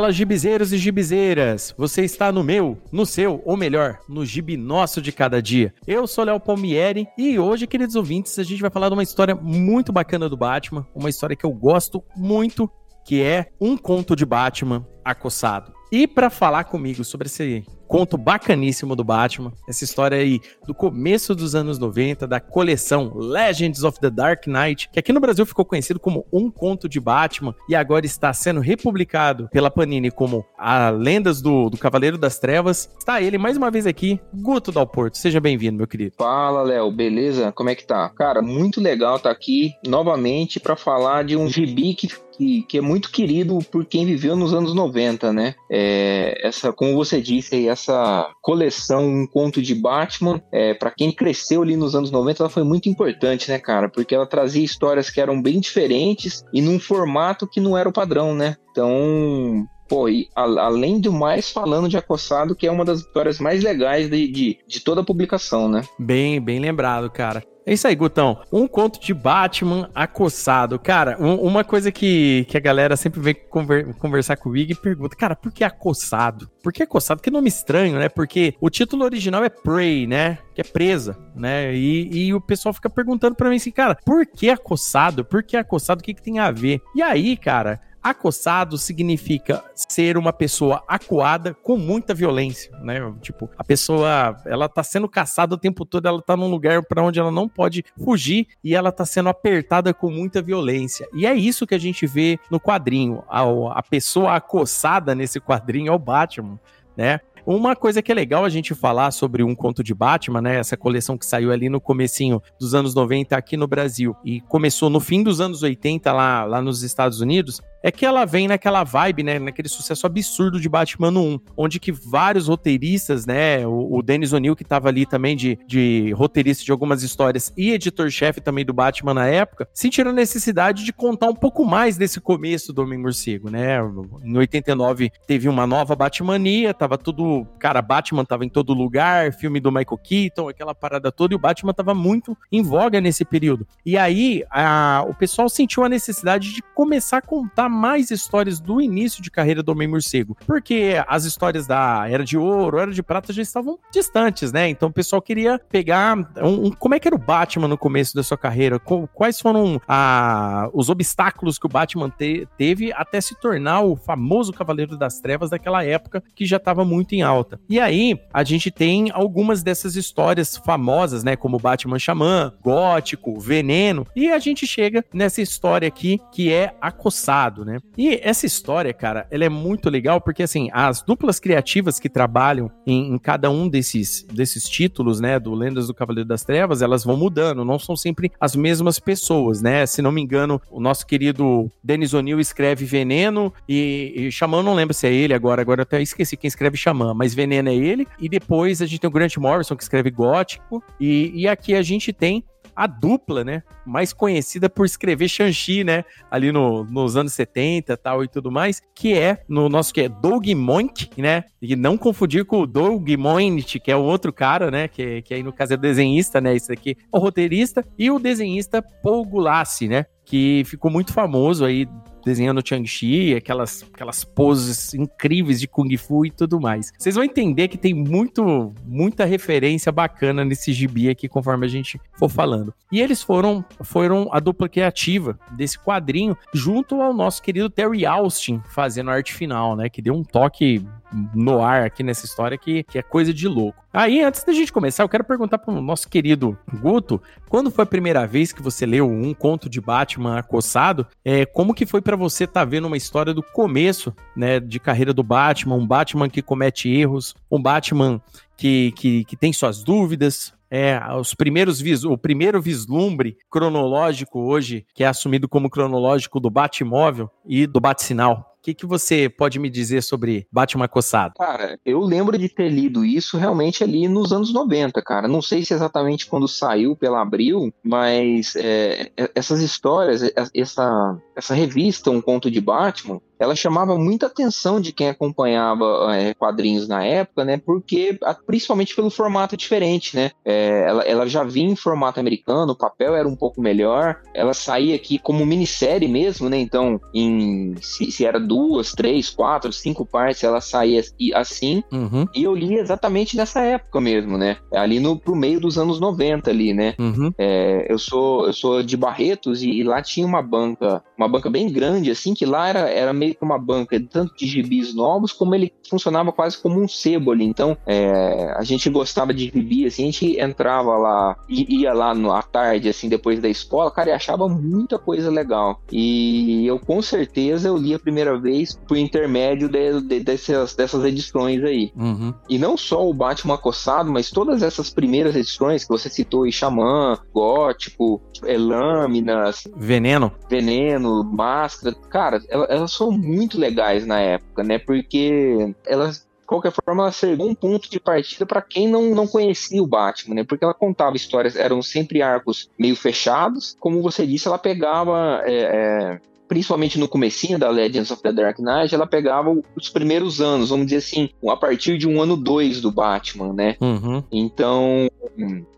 Fala, gibizeiros e gibizeiras! Você está no meu, no seu, ou melhor, no gibi nosso de cada dia. Eu sou Léo Palmieri e hoje, queridos ouvintes, a gente vai falar de uma história muito bacana do Batman, uma história que eu gosto muito, que é Um Conto de Batman Acossado. E para falar comigo sobre esse conto bacaníssimo do Batman, essa história aí do começo dos anos 90, da coleção Legends of the Dark Knight, que aqui no Brasil ficou conhecido como Um Conto de Batman e agora está sendo republicado pela Panini como A Lendas do, do Cavaleiro das Trevas. Está ele mais uma vez aqui, Guto Dalporto. Seja bem-vindo, meu querido. Fala, Léo, beleza? Como é que tá? Cara, muito legal estar tá aqui novamente para falar de um gibi que que, que, é muito querido por quem viveu nos anos 90, né? É, essa, como você disse aí, essa coleção Um Conto de Batman, é, para quem cresceu ali nos anos 90, ela foi muito importante, né, cara? Porque ela trazia histórias que eram bem diferentes e num formato que não era o padrão, né? Então, Pô, e a, além do mais, falando de Acossado, que é uma das histórias mais legais de, de, de, toda a publicação, né? Bem, bem lembrado, cara. É isso aí, Gutão. Um conto de Batman acossado. Cara, um, uma coisa que, que a galera sempre vem conver, conversar comigo e pergunta, cara, por que acossado? Por que acossado? Que nome estranho, né? Porque o título original é Prey, né? Que é presa, né? E, e o pessoal fica perguntando para mim assim, cara, por que acossado? Por que acossado? O que, que tem a ver? E aí, cara, Acossado significa ser uma pessoa acuada com muita violência, né? Tipo, a pessoa, ela tá sendo caçada o tempo todo, ela tá num lugar para onde ela não pode fugir e ela tá sendo apertada com muita violência. E é isso que a gente vê no quadrinho. A, a pessoa acossada nesse quadrinho é o Batman, né? Uma coisa que é legal a gente falar sobre um conto de Batman, né? Essa coleção que saiu ali no comecinho dos anos 90 aqui no Brasil e começou no fim dos anos 80 lá, lá nos Estados Unidos, é que ela vem naquela vibe, né, naquele sucesso absurdo de Batman 1, onde que vários roteiristas, né, o, o Dennis O'Neill que estava ali também de, de roteirista de algumas histórias e editor-chefe também do Batman na época, sentiram a necessidade de contar um pouco mais desse começo do Homem-Morcego, né? Em 89 teve uma nova Batmania, tava tudo, cara, Batman tava em todo lugar, filme do Michael Keaton, aquela parada toda, e o Batman tava muito em voga nesse período. E aí, a, o pessoal sentiu a necessidade de começar a contar mais histórias do início de carreira do Homem-Morcego. Porque as histórias da Era de Ouro, Era de Prata já estavam distantes, né? Então o pessoal queria pegar um, um, como é que era o Batman no começo da sua carreira? Quais foram a, os obstáculos que o Batman te, teve até se tornar o famoso Cavaleiro das Trevas daquela época que já estava muito em alta. E aí a gente tem algumas dessas histórias famosas, né? Como Batman Xamã, Gótico, Veneno. E a gente chega nessa história aqui que é Acossado né? E essa história, cara, ela é muito legal porque, assim, as duplas criativas que trabalham em, em cada um desses, desses títulos, né, do Lendas do Cavaleiro das Trevas, elas vão mudando, não são sempre as mesmas pessoas, né? Se não me engano, o nosso querido Denis O'Neill escreve Veneno e, e Xamã, não lembro se é ele agora, agora eu até esqueci quem escreve Xamã, mas Veneno é ele, e depois a gente tem o Grant Morrison que escreve Gótico, e, e aqui a gente tem a dupla, né? Mais conhecida por escrever Shang-Chi, né? Ali no, nos anos 70 tal e tudo mais, que é no nosso que é Doug Moink, né? E não confundir com o Doug Moint, que é o outro cara, né? Que, que aí no caso é desenhista, né? Esse aqui é o roteirista, e o desenhista Paul Gulassi, né? Que ficou muito famoso aí desenhando Chang-Chi, aquelas, aquelas poses incríveis de Kung Fu e tudo mais. Vocês vão entender que tem muito, muita referência bacana nesse gibi aqui, conforme a gente for falando. E eles foram, foram a dupla criativa desse quadrinho, junto ao nosso querido Terry Austin, fazendo a arte final, né? Que deu um toque no ar aqui nessa história que, que é coisa de louco. Aí, antes da gente começar, eu quero perguntar para o nosso querido Guto, quando foi a primeira vez que você leu um conto de Batman acossado? É, como que foi para você estar tá vendo uma história do começo, né, de carreira do Batman, um Batman que comete erros, um Batman que, que, que tem suas dúvidas, é, os primeiros vis, o primeiro vislumbre cronológico hoje, que é assumido como cronológico do Batmóvel e do Bat-sinal. O que, que você pode me dizer sobre Batman Coçado? Cara, eu lembro de ter lido isso realmente ali nos anos 90, cara. Não sei se exatamente quando saiu pela Abril, mas é, é essas histórias, essa, essa revista, Um Conto de Batman, ela chamava muita atenção de quem acompanhava é, quadrinhos na época, né? Porque, principalmente pelo formato diferente, né? É, ela, ela, já vinha em formato americano, o papel era um pouco melhor, ela saía aqui como minissérie mesmo, né? Então, em, se, se era duas, três, quatro, cinco partes, ela saía assim. Uhum. E eu li exatamente nessa época mesmo, né? Ali no pro meio dos anos 90 ali, né? Uhum. É, eu sou eu sou de Barretos e, e, lá tinha uma banca, uma banca bem grande, assim, que lá era, era meio que uma banca tanto de gibis novos, como ele funcionava quase como um sebo ali. Então, é, a gente gostava de gibi, assim, a gente entrava lá, ia lá no, à tarde, assim, depois da escola, cara, e achava muita coisa legal. E eu, com certeza, eu li a primeira vez por intermédio de, de, dessas, dessas edições aí. Uhum. E não só o Batman acossado, mas todas essas primeiras edições que você citou, aí, Xamã, Gótico, é, Lâminas... Veneno. Veneno, Máscara, cara, elas, elas são muito legais na época, né? Porque elas de qualquer forma, ela serviu um ponto de partida para quem não, não conhecia o Batman, né? Porque ela contava histórias, eram sempre arcos meio fechados. Como você disse, ela pegava é, é, principalmente no comecinho da Legends of the Dark Knight, ela pegava os primeiros anos, vamos dizer assim, a partir de um ano dois do Batman, né? Uhum. Então,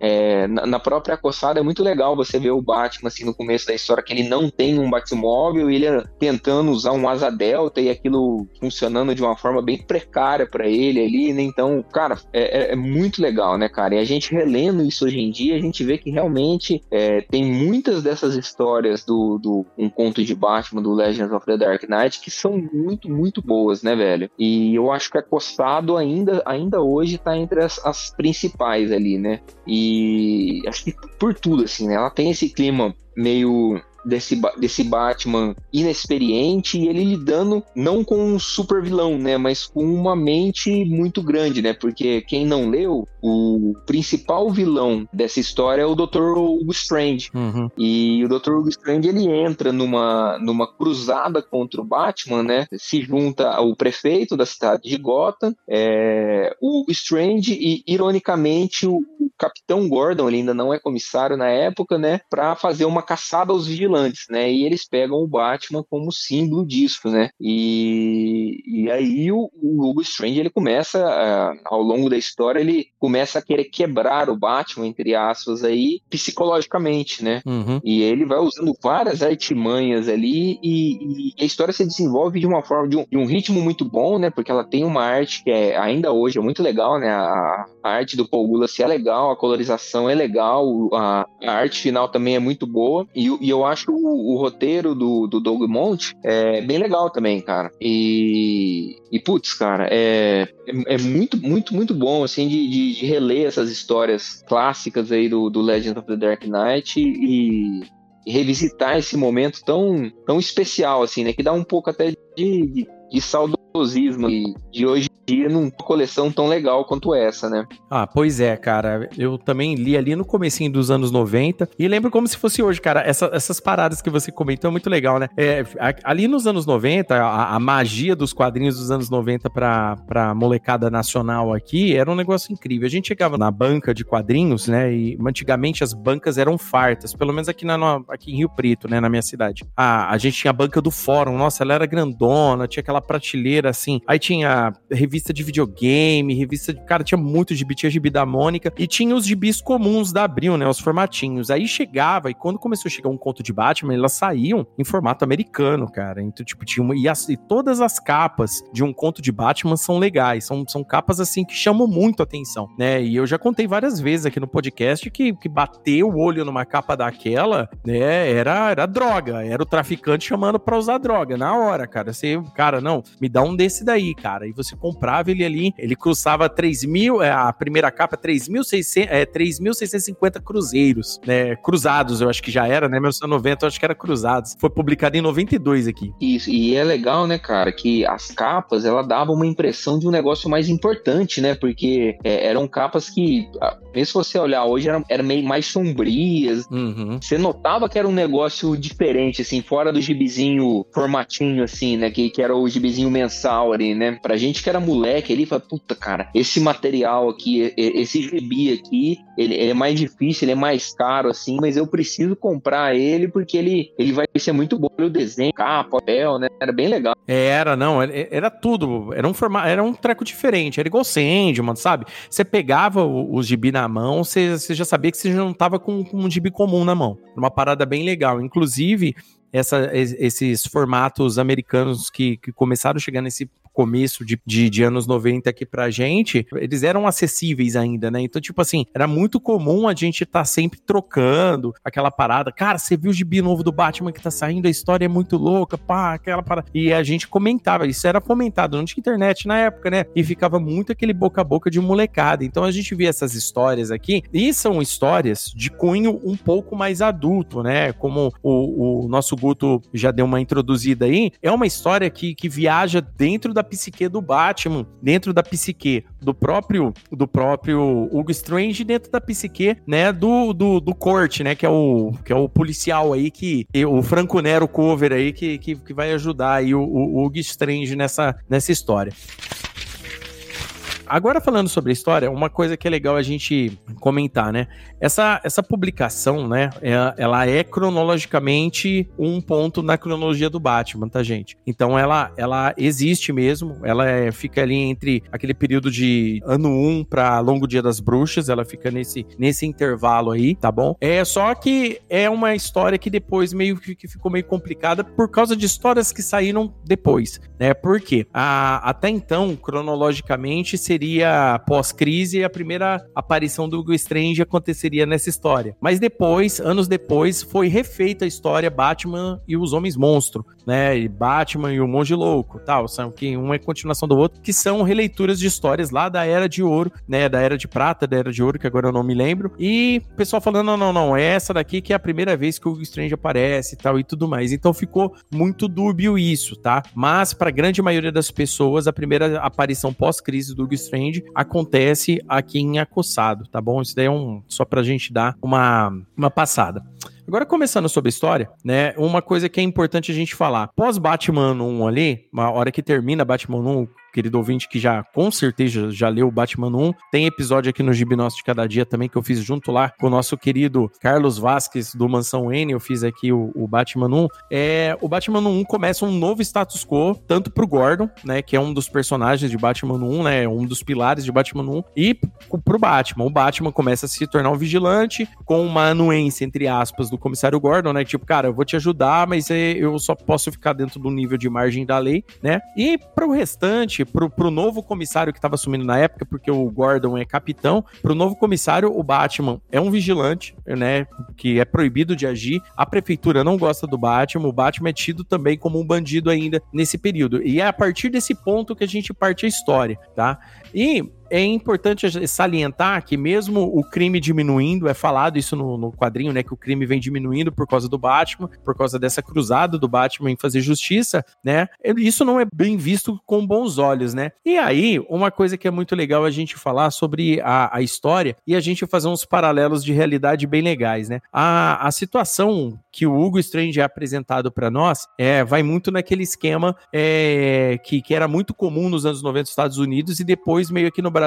é, na, própria acossada é muito legal você ver o Batman, assim, no começo da história, que ele não tem um Batmóvel, ele é tentando usar um asa delta e aquilo funcionando de uma forma bem precária para ele ali, né? Então, cara, é, é, é, muito legal, né, cara? E a gente relendo isso hoje em dia, a gente vê que realmente é, tem muitas dessas histórias do, do Um Conto de Batman Batman do Legends of the Dark Knight que são muito, muito boas, né, velho? E eu acho que Acostado ainda, ainda hoje tá entre as, as principais ali, né? E acho que por tudo, assim, né? Ela tem esse clima meio desse, desse Batman inexperiente e ele lidando não com um super vilão, né, mas com uma mente muito grande, né, porque quem não leu, o principal vilão dessa história é o Dr. Hugo Strange. Uhum. E o Dr. Hugo Strange ele entra numa, numa cruzada contra o Batman, né, se junta ao prefeito da cidade de Gotham, é, o Strange e, ironicamente, o Capitão Gordon, ele ainda não é comissário na época, né, para fazer uma caçada aos vigilantes vigilantes, né? E eles pegam o Batman como símbolo disso, né? E, e aí o, o Hugo Strange ele começa a, ao longo da história ele começa a querer quebrar o Batman entre aspas aí psicologicamente, né? Uhum. E ele vai usando várias artimanhas ali e, e, a história se desenvolve de uma forma de um, de um, ritmo muito bom, né? Porque ela tem uma arte que é ainda hoje é muito legal, né? A, a arte do Paul Gulass é legal, a colorização é legal, a, a arte final também é muito boa e, e eu acho acho o, o roteiro do, do Doug Monte é bem legal também, cara. E, e putz, cara, é, é, é, muito, muito, muito bom, assim, de, de, de, reler essas histórias clássicas aí do, do Legend of the Dark Knight e, e, revisitar esse momento tão, tão especial, assim, né? Que dá um pouco até de, de, de saudosismo de hoje dia numa coleção tão legal quanto essa, né? Ah, pois é, cara. Eu também li ali no comecinho dos anos 90 e lembro como se fosse hoje, cara. Essa, essas paradas que você comentou é muito legal, né? É, ali nos anos 90, a, a, magia dos quadrinhos dos anos 90 pra, pra molecada nacional aqui era um negócio incrível. A gente chegava na banca de quadrinhos, né? E antigamente as bancas eram fartas, pelo menos aqui, na, aqui em Rio Preto, né? Na minha cidade. Ah, a gente tinha a banca do fórum, nossa, ela era grandona, tinha aquela prateleira assim. Aí tinha revista de videogame, revista de. Cara, tinha muito gibi, tinha gibi da Mônica e tinha os gibis comuns da Abril, né? Os formatinhos. Aí chegava, e quando começou a chegar um conto de Batman, elas saíam em formato americano, cara. Então, tipo, tinha uma. E, as, e todas as capas de um conto de Batman são legais. São, são capas, assim, que chamam muito atenção, né? E eu já contei várias vezes aqui no podcast que, que bater o olho numa capa daquela, né? Era, era droga. Era o traficante chamando pra usar droga. Na hora, cara. Você, cara, não, me dá um desse daí, cara. E você compra ele ali, ele cruzava 3 mil, é, a primeira capa, 3.650 é, 3.650 cruzeiros, né, cruzados, eu acho que já era, né, 1990 eu acho que era cruzados. Foi publicado em 92 aqui. Isso, e é legal, né, cara, que as capas, ela davam uma impressão de um negócio mais importante, né, porque é, eram capas que, mesmo se você olhar hoje, eram, eram meio mais sombrias, uhum. você notava que era um negócio diferente, assim, fora do gibizinho formatinho, assim, né, que, que era o gibizinho mensal ali, né, pra gente que era moleque ali e fala, puta, cara, esse material aqui, esse gibi aqui, ele, ele, é mais difícil, ele é mais caro, assim, mas eu preciso comprar ele porque ele, ele vai ser muito bom. O desenho, capa, papel, né? Era bem legal. Era, não, era, tudo. Era um formato, era um treco diferente. Era igual Sandman, sabe? Você pegava o, o gibi na mão, você, você já sabia que você não tava com, com um gibi comum na mão. Uma parada bem legal. Inclusive, essa, esses formatos americanos que, que começaram a chegar nesse começo de, de, de, anos 90 aqui pra gente, eles eram acessíveis ainda, né? Então, tipo assim, era muito comum a gente estar tá sempre trocando aquela parada. Cara, você viu o gibi novo do Batman que tá saindo, a história é muito louca, pá, aquela parada. E a gente comentava, isso era fomentado, não tinha internet na época, né? E ficava muito aquele boca a boca de molecada. Então a gente via essas histórias aqui, e são histórias de cunho um pouco mais adulto, né? Como o, o nosso Guto já deu uma introduzida aí, é uma história que, que viaja dentro da da psique do Batman, dentro da psique do próprio do próprio Hugo Strange, dentro da psique, né, do, do, do Corte, né, que é o que é o policial aí que o Franco Nero cover aí que, que, que vai ajudar aí o, o Hugo Strange nessa nessa história. Agora falando sobre a história, uma coisa que é legal a gente comentar, né? Essa, essa publicação, né? É, ela é cronologicamente um ponto na cronologia do Batman, tá, gente? Então ela, ela existe mesmo, ela é, fica ali entre aquele período de ano 1 para Longo Dia das Bruxas, ela fica nesse, nesse intervalo aí, tá bom? É só que é uma história que depois meio que ficou meio complicada por causa de histórias que saíram depois, né? Por quê? A, até então, cronologicamente, seria seria pós-crise, a primeira aparição do Hugo Strange aconteceria nessa história. Mas depois, anos depois, foi refeita a história Batman e os Homens Monstro, né? E Batman e o Monge Louco, tal, são que um é continuação do outro, que são releituras de histórias lá da Era de Ouro, né? Da Era de Prata, da Era de Ouro, que agora eu não me lembro. E o pessoal falando, não, não, não, é essa daqui que é a primeira vez que o Hugo Strange aparece e tal e tudo mais. Então ficou muito dúbio isso, tá? Mas para a grande maioria das pessoas, a primeira aparição pós-crise do Hugo Strange acontece aqui em Acossado, tá bom? Isso daí é um só pra gente dar uma, uma passada. Agora, começando sobre a história, né? Uma coisa que é importante a gente falar. Pós Batman 1 ali, uma hora que termina Batman 1, querido ouvinte que já com certeza já leu o Batman 1. Tem episódio aqui no Gibi de Cada Dia também que eu fiz junto lá com o nosso querido Carlos Vasques do Mansão N. Eu fiz aqui o, o Batman 1. É, o Batman 1 começa um novo status quo, tanto pro Gordon, né, que é um dos personagens de Batman 1, né, um dos pilares de Batman 1, e pro Batman. O Batman começa a se tornar um vigilante com uma anuência, entre aspas, do comissário Gordon, né, tipo, cara, eu vou te ajudar, mas é, eu só posso ficar dentro do nível de margem da lei, né, e pro restante pro, pro novo comissário que estava assumindo na época, porque o Gordon é capitão, pro novo comissário, o Batman é um vigilante, né, que é proibido de agir. A prefeitura não gosta do Batman, o Batman é tido também como um bandido ainda nesse período. E é a partir desse ponto que a gente parte a história, tá? E é importante salientar que mesmo o crime diminuindo, é falado isso no, no, quadrinho, né, que o crime vem diminuindo por causa do Batman, por causa dessa cruzada do Batman em fazer justiça, né, isso não é bem visto com bons olhos, né. E aí, uma coisa que é muito legal a gente falar sobre a, a história e a gente fazer uns paralelos de realidade bem legais, né. A, a situação que o Hugo Strange é apresentado para nós é, vai muito naquele esquema é, que, que era muito comum nos anos 90 nos Estados Unidos e depois meio aqui no Brasil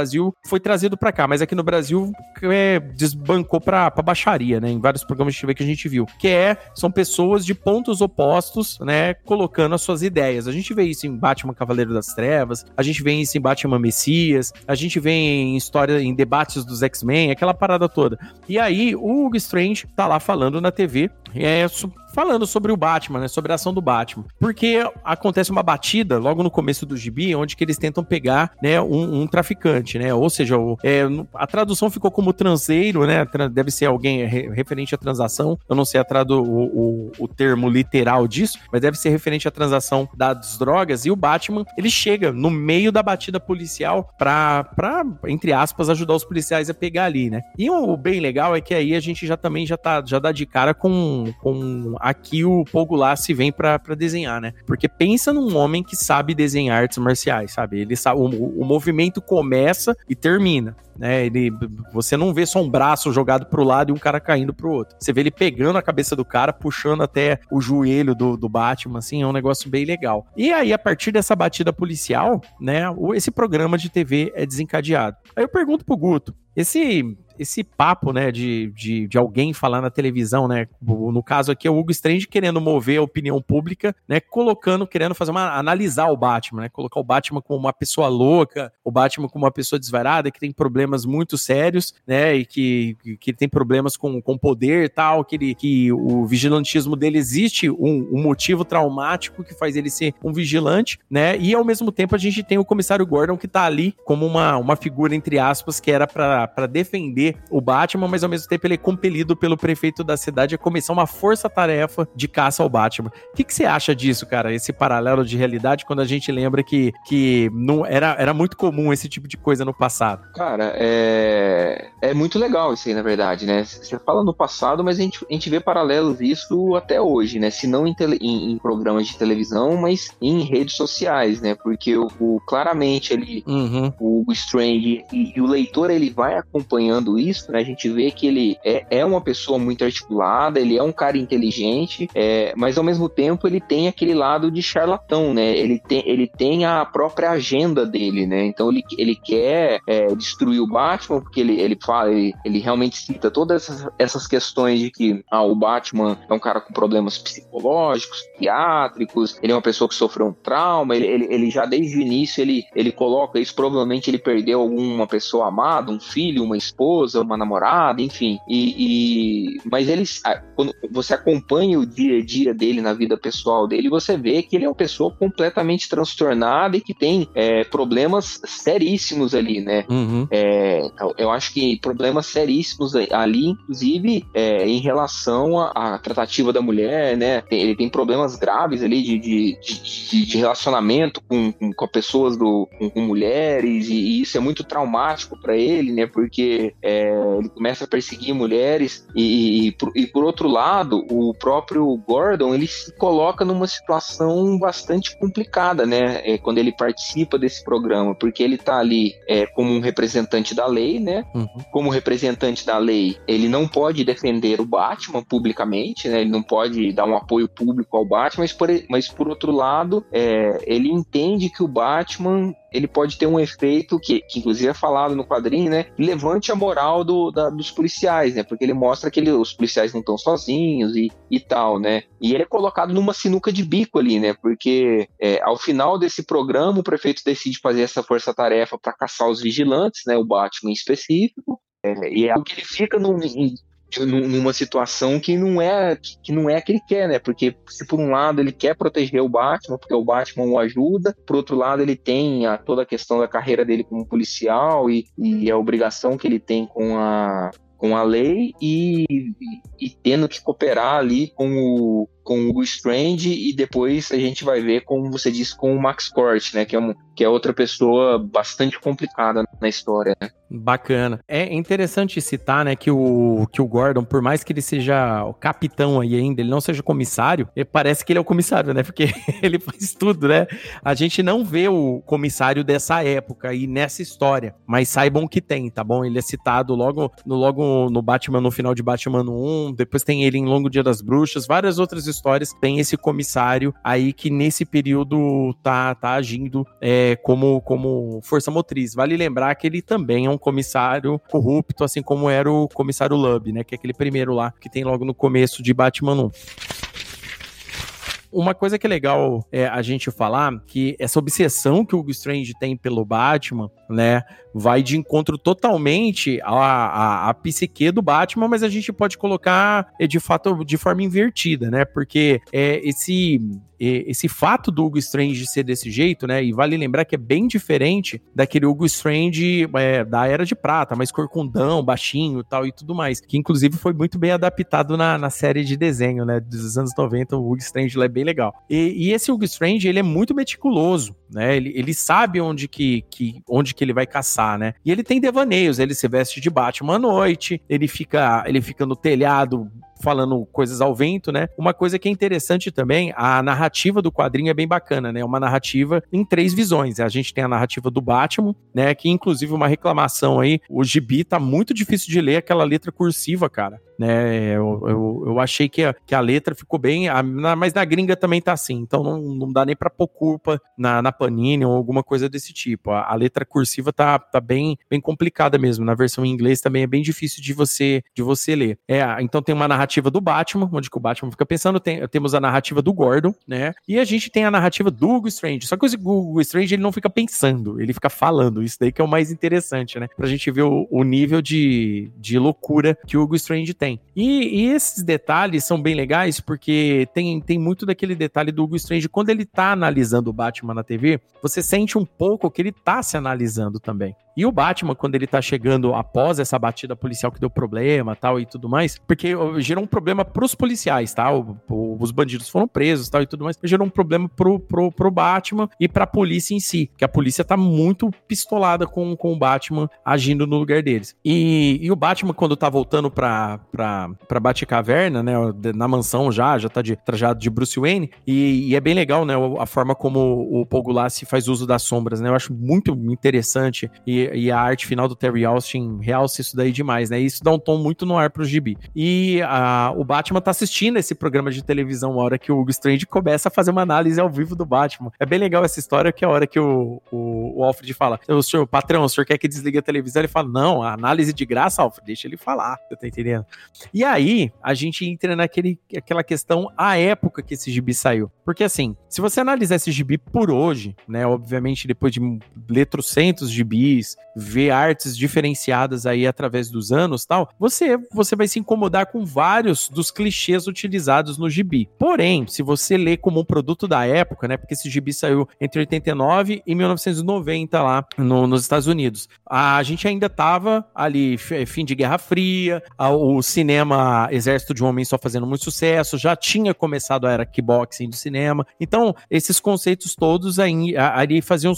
foi trazido para cá, mas aqui no Brasil é, desbancou para baixaria, né? Em vários programas de TV que a gente viu, que é são pessoas de pontos opostos, né, colocando as suas ideias. A gente vê isso em Batman Cavaleiro das Trevas, a gente vê isso em Batman Messias, a gente vê em história em debates dos X-Men, aquela parada toda. E aí o Hugo Strange tá lá falando na TV é, falando sobre o Batman, né? Sobre a ação do Batman. Porque acontece uma batida logo no começo do gibi, onde que eles tentam pegar, né, um, um traficante, né? Ou seja, o, é, a tradução ficou como transeiro, né? Deve ser alguém referente à transação. Eu não sei a tradu o, o, o, termo literal disso, mas deve ser referente à transação das drogas. E o Batman, ele chega no meio da batida policial pra, pra entre aspas, ajudar os policiais a pegar ali, né? E o bem legal é que aí a gente já também já tá, já dá de cara com, com aqui o Paul se vem para desenhar, né? Porque pensa num homem que sabe desenhar artes marciais, sabe? Ele sabe, o, o movimento começa e termina né? Ele, você não vê só um braço jogado pro lado e um cara caindo pro outro. Você vê ele pegando a cabeça do cara, puxando até o joelho do, do Batman, assim, é um negócio bem legal. E aí, a partir dessa batida policial, né, esse programa de TV é desencadeado. Aí eu pergunto pro Guto, esse esse papo, né, de, de, de, alguém falar na televisão, né, no caso aqui é o Hugo Strange querendo mover a opinião pública, né, colocando, querendo fazer uma, analisar o Batman, né, colocar o Batman como uma pessoa louca, o Batman como uma pessoa desvarada, que tem problemas muito sérios, né, e que, que tem problemas com, com poder e tal, que, ele, que o vigilantismo dele existe um, um motivo traumático que faz ele ser um vigilante, né, e ao mesmo tempo a gente tem o comissário Gordon que tá ali como uma, uma figura, entre aspas, que era para defender o Batman, mas ao mesmo tempo ele é compelido pelo prefeito da cidade a começar uma força-tarefa de caça ao Batman. O que, que você acha disso, cara? Esse paralelo de realidade quando a gente lembra que, que não era, era muito comum esse tipo de coisa no passado? Cara, é, é muito legal isso aí, na verdade, né? Você fala no passado, mas a gente, a gente vê paralelos disso até hoje, né? Se não em, tele, em, em programas de televisão, mas em redes sociais, né? Porque o, o claramente ele, uhum. o Strange e, e o leitor ele vai acompanhando isso, né, a gente vê que ele é, é uma pessoa muito articulada, ele é um cara inteligente, é, mas ao mesmo tempo ele tem aquele lado de charlatão, né? Ele tem, ele tem a própria agenda dele, né? Então ele, ele quer é, destruir o Batman, porque ele, ele fala, ele, ele realmente cita todas essas, essas questões de que ah, o Batman é um cara com problemas psicológicos, psiquiátricos, ele é uma pessoa que sofreu um trauma, ele, ele, ele já desde o início ele, ele coloca isso, provavelmente ele perdeu alguma pessoa amada, um filho, uma esposa, esposa, uma namorada, enfim. E, e, mas eles, quando você acompanha o dia a dia dele na vida pessoal dele, você vê que ele é uma pessoa completamente transtornada e que tem é, problemas seríssimos ali, né? Uhum. É, eu acho que problemas seríssimos ali, inclusive é, em relação à tratativa da mulher, né? Ele tem problemas graves ali de, de, de, de relacionamento com, com, com, pessoas do, com, com mulheres e, e, isso é muito traumático para ele, né? Porque é, é, ele começa a perseguir mulheres e, e, e, por outro lado, o próprio Gordon ele se coloca numa situação bastante complicada, né? É, quando ele participa desse programa, porque ele está ali é, como um representante da lei, né? Uhum. Como representante da lei, ele não pode defender o Batman publicamente, né? Ele não pode dar um apoio público ao Batman, mas por, mas por outro lado, é, ele entende que o Batman ele pode ter um efeito que, que inclusive é falado no quadrinho, né? Levante a moral do, da, dos policiais, né? Porque ele mostra que ele, os policiais não estão sozinhos e, e tal, né? E ele é colocado numa sinuca de bico ali, né? Porque é, ao final desse programa, o prefeito decide fazer essa força-tarefa para caçar os vigilantes, né? O Batman em específico. É, e é o que ele fica num, numa situação que não é que não é que ele quer, né? Porque se por um lado ele quer proteger o Batman, porque o Batman o ajuda, por outro lado ele tem a, toda a questão da carreira dele como policial e, e a obrigação que ele tem com a com a lei e, e, e tendo que cooperar ali com o, com o Strange e depois a gente vai ver, como você disse, com o Max Cort, né? Que é, um, que é outra pessoa bastante complicada na história, né? Bacana. É interessante citar, né, que o, que o Gordon, por mais que ele seja o capitão aí ainda, ele não seja comissário, parece que ele é o comissário, né? Porque ele faz tudo, né? A gente não vê o comissário dessa época e nessa história, mas saibam que tem, tá bom? Ele é citado logo no, logo no Batman, no final de Batman 1, depois tem ele em Longo Dia das Bruxas, várias outras histórias tem esse comissário aí que nesse período tá, tá agindo é, como, como força motriz. Vale lembrar que ele também é um comissário corrupto, assim como era o comissário Lub, né? Que é aquele primeiro lá que tem logo no começo de Batman 1 uma coisa que é legal é, a gente falar que essa obsessão que o Hugo Strange tem pelo Batman, né, vai de encontro totalmente à, à, à psique do Batman, mas a gente pode colocar é, de fato de forma invertida, né? Porque é, esse esse fato do Hugo Strange ser desse jeito, né? E vale lembrar que é bem diferente daquele Hugo Strange é, da Era de Prata, mais corcundão, baixinho tal e tudo mais. Que inclusive foi muito bem adaptado na, na série de desenho, né? Dos anos 90, o Hugo Strange é bem legal. E, e, esse Hugo Strange, ele é muito meticuloso, né? Ele, ele sabe onde que, que, onde que ele vai caçar né? E ele tem devaneios, ele se veste de Batman à noite, ele fica, ele fica no telhado falando coisas ao vento, né? Uma coisa que é interessante também, a narrativa do quadrinho é bem bacana, né? Uma narrativa em três visões. A gente tem a narrativa do Batman, né? Que inclusive uma reclamação aí, o gibi tá muito difícil de ler aquela letra cursiva, cara né? Eu, eu, eu, achei que a, que a letra ficou bem, a, na, mas na gringa também tá assim, então não, não dá nem pra pôr culpa na, na Panini ou alguma coisa desse tipo. A, a, letra cursiva tá, tá bem, bem complicada mesmo. Na versão em inglês também é bem difícil de você de você ler. É, então tem uma narrativa do Batman, onde que o Batman fica pensando, tem, temos a narrativa do Gordon, né? E a gente tem a narrativa do Hugo Strange. Só que o Hugo Strange ele não fica pensando, ele fica falando. Isso daí que é o mais interessante, né? Pra gente ver o, o nível de, de loucura que o Hugo Strange tem tem. E, e, esses detalhes são bem legais porque tem, tem muito daquele detalhe do Hugo Strange. Quando ele tá analisando o Batman na TV, você sente um pouco que ele tá se analisando também. E o Batman, quando ele tá chegando após essa batida policial que deu problema tal e tudo mais, porque gerou um problema pros policiais, tá? O, o, os bandidos foram presos tal e tudo mais, gerou um problema pro, pro, pro Batman e pra polícia em si, que a polícia tá muito pistolada com, com o Batman agindo no lugar deles. E, e o Batman, quando tá voltando pra, pra, pra Batcaverna, né, na mansão já, já tá de trajado de Bruce Wayne, e, e é bem legal, né, a forma como o Paul Gulassi faz uso das sombras, né, eu acho muito interessante e e, a arte final do Terry Austin realça isso daí demais, né? Isso dá um tom muito no ar pro gibi. E a, o Batman tá assistindo esse programa de televisão, a hora que o Hugo Strange começa a fazer uma análise ao vivo do Batman. É bem legal essa história, que é a hora que o, o, o Alfred fala: o senhor, patrão, o senhor quer que desligue a televisão? Ele fala: não, a análise de graça, Alfred, deixa ele falar, você tá entendendo? E aí, a gente entra naquele, aquela questão, a época que esse gibi saiu. Porque assim, se você analisar esse gibi por hoje, né, obviamente depois de ler trocentos gibis, ver artes diferenciadas aí através dos anos tal, você, você vai se incomodar com vários dos clichês utilizados no gibi. Porém, se você lê como um produto da época, né, porque esse gibi saiu entre 89 e 1990 lá no, nos Estados Unidos, a gente ainda tava ali, fim de Guerra Fria, o cinema Exército de Homens só fazendo muito sucesso, já tinha começado a era kickboxing do cinema, então esses conceitos todos aí, aí faziam,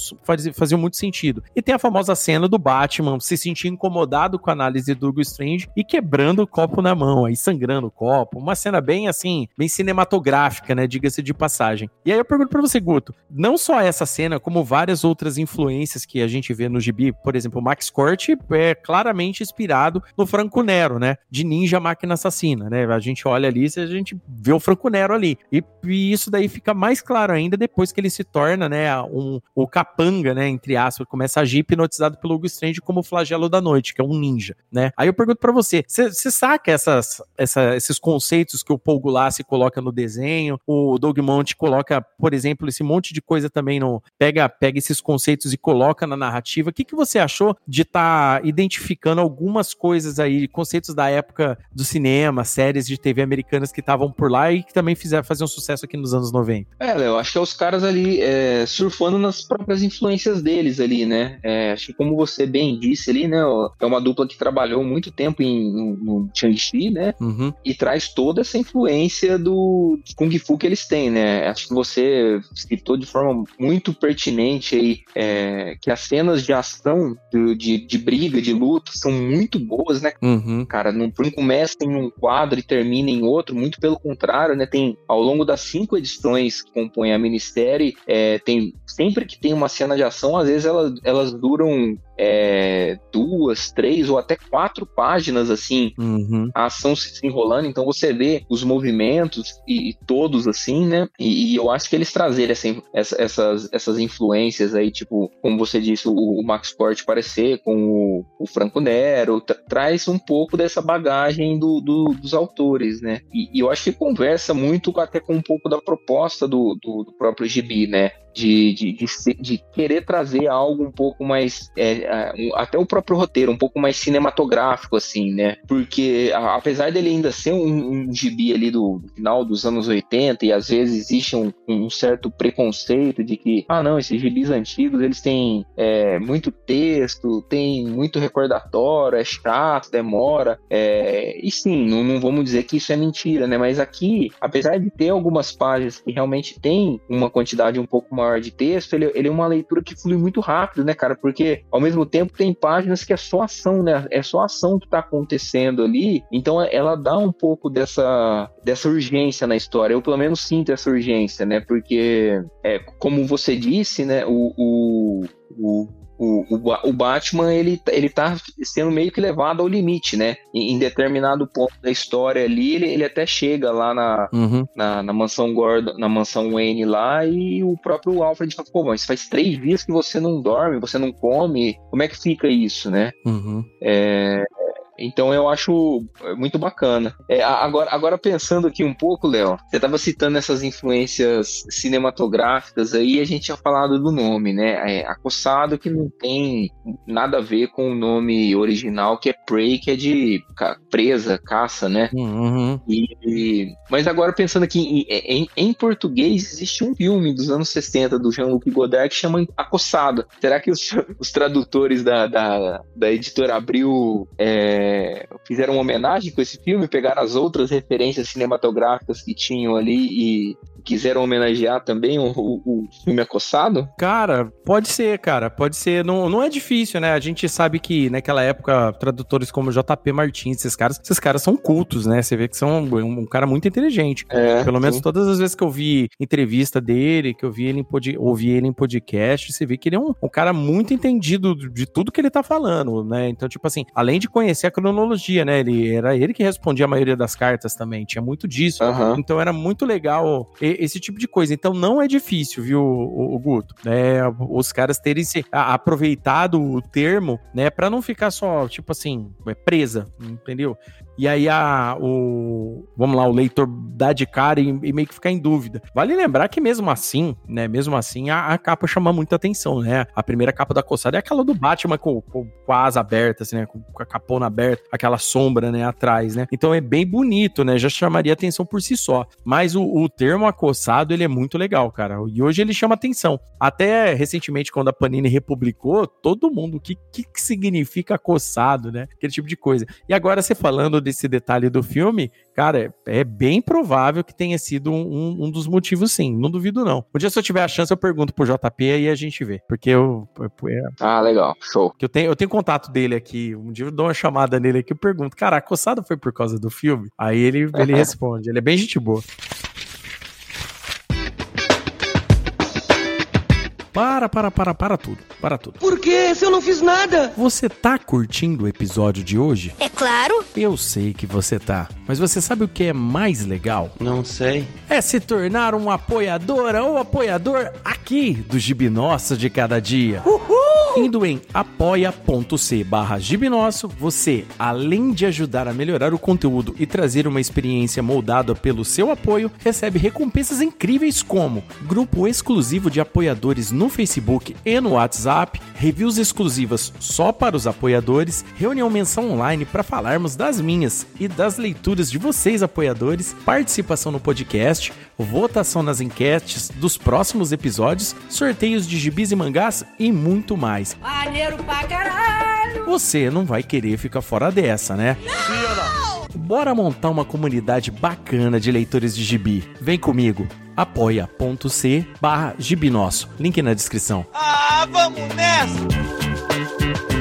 faziam muito sentido. E tem a famosa cena do Batman se sentir incomodado com a análise do Hugo Strange e quebrando o copo na mão, aí sangrando o copo. Uma cena bem assim, bem cinematográfica, né? Diga-se de passagem. E aí eu pergunto pra você, Guto, não só essa cena, como várias outras influências que a gente vê no gibi, por exemplo, o Max Kort é claramente inspirado no Franco Nero, né? De Ninja Máquina Assassina, né? A gente olha ali e a gente vê o Franco Nero ali. E, e, isso daí fica mais claro ainda depois que ele se torna, né, um, o capanga, né, entre aspas, começa a agir hipnotizado pelo Hugo Strange como o flagelo da noite, que é um ninja, né? Aí eu pergunto para você, você saca essas, essa, esses conceitos que o Paul Gulassi coloca no desenho, o Doug Monte coloca, por exemplo, esse monte de coisa também no pega pega esses conceitos e coloca na narrativa. O que, que você achou de estar tá identificando algumas coisas aí, conceitos da época do cinema, séries de TV americanas que estavam por lá e que também fizeram fazer um sucesso aqui nos anos 90? É, eu acho que é os caras ali é, surfando nas próprias influências deles ali, né? É, acho que como você bem disse ali, né? É uma dupla que trabalhou muito tempo em, no, Shang-Chi, né? Uhum. E traz toda essa influência do Kung Fu que eles têm, né? Acho que você citou de forma muito pertinente aí é, que as cenas de ação, de, de, de, briga, de luta, são muito boas, né? Uhum. Cara, não, não começa em um quadro e termina em outro, muito pelo contrário, né? Tem, ao longo das cinco edições que compõem a minissérie, é, tem, sempre que tem uma cena de ação, às vezes elas, elas duram é, duas, três ou até quatro páginas assim, uhum. a ação se enrolando. Então você vê os movimentos e, e todos assim, né? E, e, eu acho que eles trazerem essa, essa, essas, essas influências aí, tipo, como você disse, o, o Max Corte parecer com o, o Franco Nero, traz um pouco dessa bagagem do, do, dos autores, né? E, e, eu acho que conversa muito até com um pouco da proposta do, do, do próprio Gibi, né? De, de, de, de, querer trazer algo um pouco mais é, até o próprio roteiro, um pouco mais cinematográfico, assim, né? Porque apesar dele ainda ser um, um gibi ali do, final dos anos 80, e às vezes existe um, um, certo preconceito de que, ah, não, esses gibis antigos eles têm é, muito texto, tem muito recordatório, é chato, demora. É, e sim, não, não vamos dizer que isso é mentira, né? Mas aqui, apesar de ter algumas páginas que realmente tem uma quantidade um pouco maior de texto, ele, ele é uma leitura que flui muito rápido, né, cara? Porque ao mesmo mesmo tempo tem páginas que é só ação, né? É só ação que tá acontecendo ali. Então ela dá um pouco dessa, dessa urgência na história. Eu pelo menos sinto essa urgência, né? Porque, é, como você disse, né? o, o, o o, o, o, Batman ele, ele tá sendo meio que levado ao limite, né? Em, em determinado ponto da história ali, ele, ele até chega lá na, uhum. na, na, mansão Gordon, na mansão Wayne lá, e o próprio Alfred fala, pô, mas faz três dias que você não dorme, você não come, como é que fica isso, né? Uhum. É, então eu acho é, muito bacana. É, agora, agora pensando aqui um pouco, Léo, você estava citando essas influências cinematográficas aí, a gente tinha falado do nome, né? É, Acossado que não tem nada a ver com o nome original que é Prey, que é de ca presa, caça, né? Uhum. E, mas agora pensando aqui em, em, em, português existe um filme dos anos 60 do Jean-Luc Godard que chama Acossado. Será que os, os tradutores da, da, da editora Abril é, é, fizeram uma homenagem com esse filme, pegaram as outras referências cinematográficas que tinham ali e quiseram homenagear também o, o, o, filme Acossado? Cara, pode ser, cara, pode ser. Não, não é difícil, né? A gente sabe que naquela época, tradutores como JP Martins, esses caras, esses caras são cultos, né? Você vê que são um, um cara muito inteligente. É, Pelo menos sim. todas as vezes que eu vi entrevista dele, que eu vi ele em pod... ouvi ele em podcast, você vê que ele é um, um cara muito entendido de tudo que ele tá falando, né? Então, tipo assim, além de conhecer a cronologia, né? Ele era ele que respondia a maioria das cartas também, tinha muito disso. Uhum. Então era muito legal esse tipo de coisa. Então não é difícil, viu, o, o Guto? É, os caras terem se aproveitado o termo, né, para não ficar só, tipo assim, é presa, entendeu? E aí a, o, vamos lá, o leitor dá de cara e, e, meio que ficar em dúvida. Vale lembrar que mesmo assim, né, mesmo assim, a, a, capa chama muita atenção, né? A primeira capa da coçada é aquela do Batman com, com, com a asa aberta, assim, né, com, com a capona aberta, aquela sombra, né, atrás, né? Então é bem bonito, né? Já chamaria atenção por si só. Mas o, o termo acossado, ele é muito legal, cara. E hoje ele chama atenção. Até recentemente, quando a Panini republicou, todo mundo, o que, que significa acossado, né? Aquele tipo de coisa. E agora você falando desse detalhe do filme, cara, é bem provável que tenha sido um, um, dos motivos, sim. Não duvido, não. Um dia, se eu tiver a chance, eu pergunto pro JP e a gente vê. Porque eu. É, ah, legal. Show. Que eu tenho, eu tenho contato dele aqui. Um dia eu dou uma chamada nele aqui e pergunto, cara, a coçada foi por causa do filme? Aí ele, ele responde. Ele é bem gente boa. Para, para, para, para tudo. Para tudo. Por quê? Se eu não fiz nada? Você tá curtindo o episódio de hoje? É claro. Eu sei que você tá. Mas você sabe o que é mais legal? Não sei. É se tornar um apoiadora ou apoiador aqui do Gibi Nosso de cada dia. Uhul! Indo em apoia.c barra você, além de ajudar a melhorar o conteúdo e trazer uma experiência moldada pelo seu apoio, recebe recompensas incríveis como grupo exclusivo de apoiadores no Facebook e no WhatsApp, reviews exclusivas só para os apoiadores, reunião mensal online para falarmos das minhas e das leituras de vocês apoiadores, participação no podcast, votação nas enquetes dos próximos episódios, sorteios de gibis e mangás e muito mais. Maneiro pra caralho! Você não vai querer ficar fora dessa, né? Não! Bora montar uma comunidade bacana de leitores de gibi. Vem comigo apoia.c barra gibinosso. Link na descrição. Ah, vamos nessa!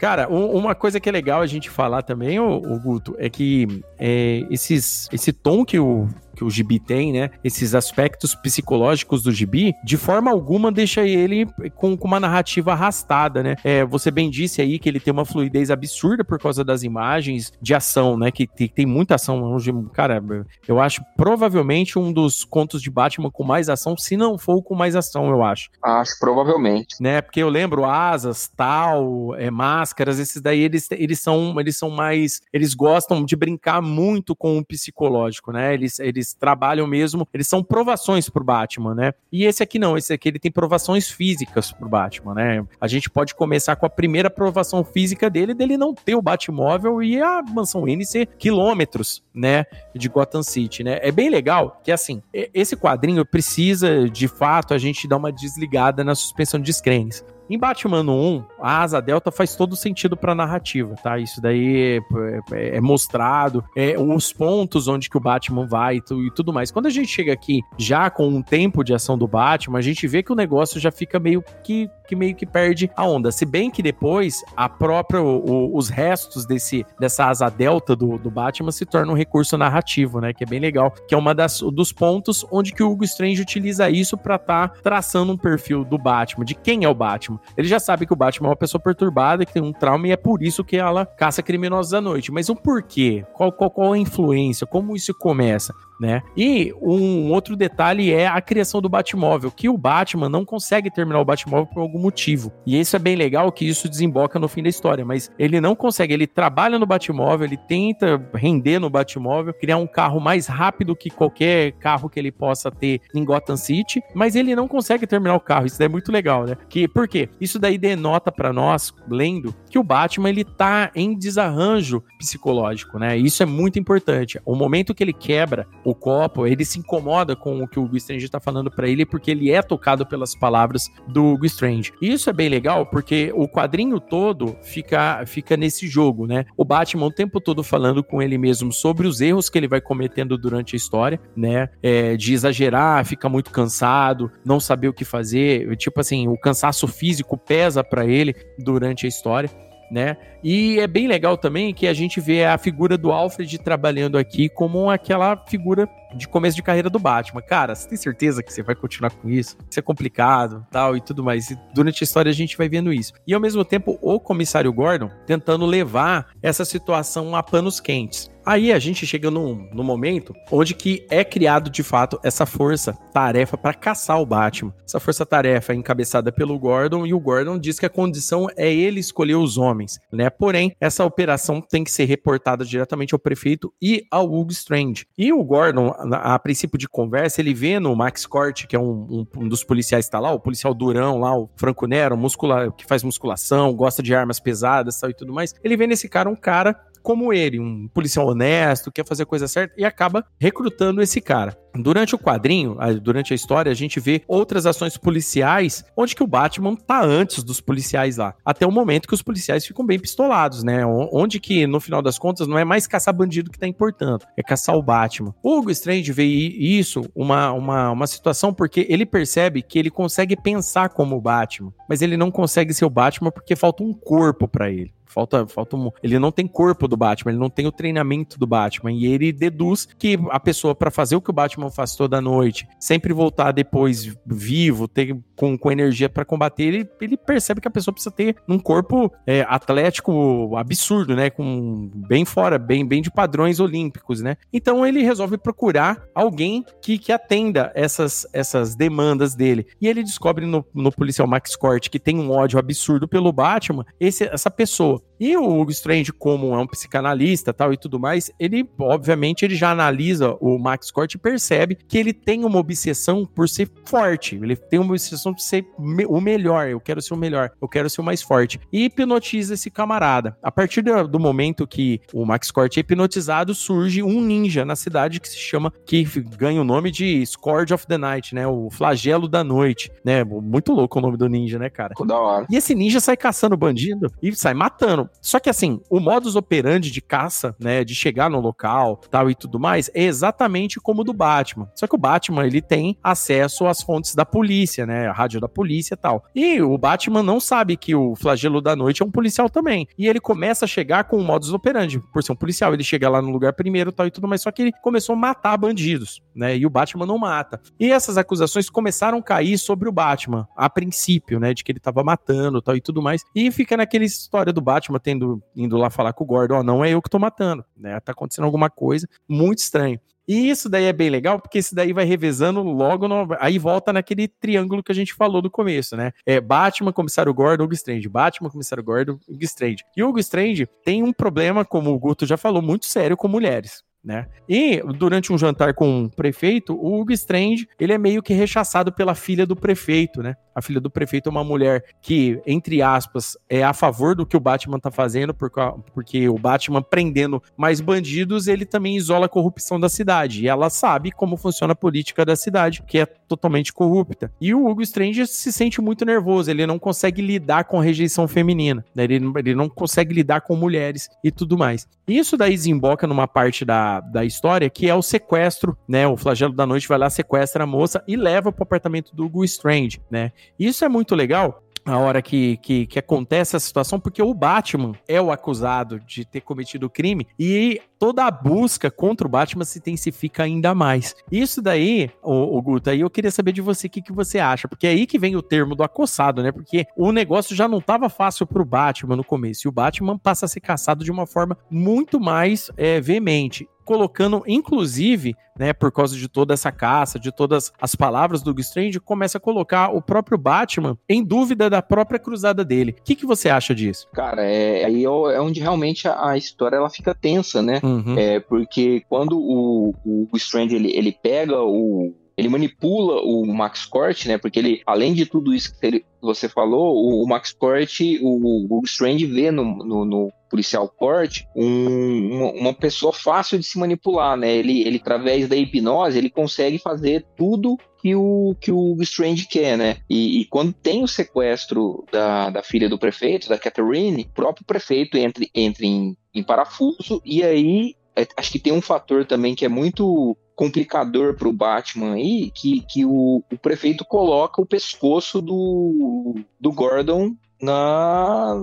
Cara, uma coisa que é legal a gente falar também, o, Guto, é que é, esses, esse tom que o, que o gibi tem, né? Esses aspectos psicológicos do gibi, de forma alguma deixa ele com, com uma narrativa arrastada, né? É, você bem disse aí que ele tem uma fluidez absurda por causa das imagens de ação, né? Que tem, tem muita ação. Cara, eu acho provavelmente um dos contos de Batman com mais ação, se não for com mais ação, eu acho. Acho, provavelmente. Né? Porque eu lembro asas, tal, é, máscaras, esses daí eles, eles são eles são mais. Eles gostam de brincar muito com o psicológico, né? Eles, eles trabalham mesmo, eles são provações pro Batman, né? E esse aqui não, esse aqui ele tem provações físicas pro Batman, né? A gente pode começar com a primeira provação física dele, dele não ter o Batmóvel e a mansão Wayne ser quilômetros, né, de Gotham City, né? É bem legal que, assim, esse quadrinho precisa, de fato, a gente dar uma desligada na suspensão de descrença. Em Batman 1, a asa delta faz todo sentido pra narrativa, tá? Isso daí é, é, é mostrado, é, os pontos onde que o Batman vai e, tu, e tudo mais. Quando a gente chega aqui já com um tempo de ação do Batman, a gente vê que o negócio já fica meio que que meio que perde a onda. Se bem que depois a própria o, os restos desse dessa asa delta do, do Batman se torna um recurso narrativo, né? Que é bem legal, que é uma das dos pontos onde que o Hugo Strange utiliza isso para estar tá traçando um perfil do Batman, de quem é o Batman. Ele já sabe que o Batman é uma pessoa perturbada, que tem um trauma e é por isso que ela caça criminosos à noite. Mas o porquê? Qual, qual, qual a influência? Como isso começa? Né? E um outro detalhe é a criação do Batmóvel, que o Batman não consegue terminar o Batmóvel por algum motivo. E isso é bem legal que isso desemboca no fim da história, mas ele não consegue, ele trabalha no Batmóvel, ele tenta render no Batmóvel, criar um carro mais rápido que qualquer carro que ele possa ter em Gotham City, mas ele não consegue terminar o carro. Isso daí é muito legal, né? Que por quê? Isso daí denota para nós, lendo, que o Batman ele tá em desarranjo psicológico, né? Isso é muito importante. O momento que ele quebra o copo, ele se incomoda com o que o Strange está falando para ele, porque ele é tocado pelas palavras do Hugo Strange. E isso é bem legal, porque o quadrinho todo fica, fica nesse jogo, né? O Batman o tempo todo falando com ele mesmo sobre os erros que ele vai cometendo durante a história, né? É, de exagerar, fica muito cansado, não saber o que fazer. Tipo assim, o cansaço físico pesa para ele durante a história né? E é bem legal também que a gente vê a figura do Alfred trabalhando aqui como aquela figura de começo de carreira do Batman. Cara, você tem certeza que você vai continuar com isso? Isso é complicado, tal e tudo mais. E durante a história a gente vai vendo isso. E ao mesmo tempo, o comissário Gordon tentando levar essa situação a panos quentes. Aí a gente chega num, momento onde que é criado de fato essa força-tarefa para caçar o Batman. Essa força-tarefa é encabeçada pelo Gordon e o Gordon diz que a condição é ele escolher os homens, né? Porém, essa operação tem que ser reportada diretamente ao prefeito e ao Hugo Strange. E o Gordon, a, a princípio de conversa, ele vê no Max Corte, que é um, um, um dos policiais que tá lá, o policial durão lá, o Franco Nero, muscula, que faz musculação, gosta de armas pesadas tal, e tudo mais. Ele vê nesse cara um cara como ele, um policial honesto, quer fazer a coisa certa e acaba recrutando esse cara. Durante o quadrinho, durante a história, a gente vê outras ações policiais onde que o Batman tá antes dos policiais lá. Até o momento que os policiais ficam bem pistolados, né? Onde que, no final das contas, não é mais caçar bandido que tá importando, é caçar o Batman. O Hugo Strange vê isso, uma, uma, uma situação, porque ele percebe que ele consegue pensar como o Batman, mas ele não consegue ser o Batman porque falta um corpo para ele. Falta, falta um, ele não tem corpo do Batman, ele não tem o treinamento do Batman e ele deduz que a pessoa para fazer o que o Batman faz toda noite, sempre voltar depois vivo, ter com, com energia para combater, ele, ele percebe que a pessoa precisa ter um corpo é, atlético absurdo, né, com bem fora, bem bem de padrões olímpicos, né? Então ele resolve procurar alguém que, que atenda essas essas demandas dele. E ele descobre no, no policial Max Cort que tem um ódio absurdo pelo Batman, esse, essa pessoa e o Hugo Strange, como é um psicanalista tal e tudo mais, ele, obviamente, ele já analisa o Max Cort e percebe que ele tem uma obsessão por ser forte. Ele tem uma obsessão por ser me o melhor. Eu quero ser o melhor. Eu quero ser o mais forte. E hipnotiza esse camarada. A partir do, momento que o Max Cort é hipnotizado, surge um ninja na cidade que se chama, que ganha o nome de Scourge of the Night, né? O flagelo da noite, né? Muito louco o nome do ninja, né, cara? Da hora. E esse ninja sai caçando bandido e sai matando só que assim, o modus operandi de caça, né, de chegar no local, tal e tudo mais, é exatamente como o do Batman. Só que o Batman, ele tem acesso às fontes da polícia, né, a rádio da polícia e tal. E o Batman não sabe que o flagelo da noite é um policial também. E ele começa a chegar com o modus operandi, por ser um policial, ele chega lá no lugar primeiro, tal e tudo mais, só que ele começou a matar bandidos, né, e o Batman não mata. E essas acusações começaram a cair sobre o Batman, a princípio, né, de que ele tava matando, tal e tudo mais. E fica naquela história do Batman tendo, indo lá falar com o Gordon, ó, não é eu que tô matando, né? Tá acontecendo alguma coisa muito estranho. E isso daí é bem legal, porque isso daí vai revezando logo, no... aí volta naquele triângulo que a gente falou no começo, né? É Batman, Comissário Gordon, Hugo Strange. Batman, Comissário Gordon, Hugo Strange. E o Hugo Strange tem um problema, como o Guto já falou, muito sério com mulheres. Né? E durante um jantar com o prefeito, o Hugo Strange, ele é meio que rechaçado pela filha do prefeito, né? A filha do prefeito é uma mulher que, entre aspas, é a favor do que o Batman tá fazendo, porque o Batman prendendo mais bandidos, ele também isola a corrupção da cidade. E ela sabe como funciona a política da cidade, que é totalmente corrupta. E o Hugo Strange se sente muito nervoso, ele não consegue lidar com a rejeição feminina, né? ele, ele não consegue lidar com mulheres e tudo mais. Isso daí desemboca numa parte da, da história que é o sequestro, né? O flagelo da noite vai lá, sequestra a moça e leva pro apartamento do Hugo Strange, né? Isso é muito legal, a hora que, que, que, acontece a situação, porque o Batman é o acusado de ter cometido o crime e toda a busca contra o Batman se intensifica ainda mais. Isso daí, o, o Guta, aí eu queria saber de você o que, que você acha, porque é aí que vem o termo do acossado, né? Porque o negócio já não estava fácil pro Batman no começo, e o Batman passa a ser caçado de uma forma muito mais é, veemente colocando, inclusive, né, por causa de toda essa caça, de todas as palavras do Strange, começa a colocar o próprio Batman em dúvida da própria cruzada dele. O que, que você acha disso? Cara, é aí é onde realmente a, a história ela fica tensa, né? É, porque quando o, o Strange ele, ele pega o, ele manipula o Max Cort, né? Porque ele, além de tudo isso que ele, você falou, o, o Max Cort, o, o Strange vê no, no, no policial Cort um, uma, uma, pessoa fácil de se manipular, né? Ele, ele, através da hipnose, ele consegue fazer tudo que o, que o Strange quer, né? E, e, quando tem o sequestro da, da filha do prefeito, da Catherine, o próprio prefeito entra, entra em, em parafuso e aí é, acho que tem um fator também que é muito complicador para o Batman aí, que, que o, o, prefeito coloca o pescoço do, do Gordon na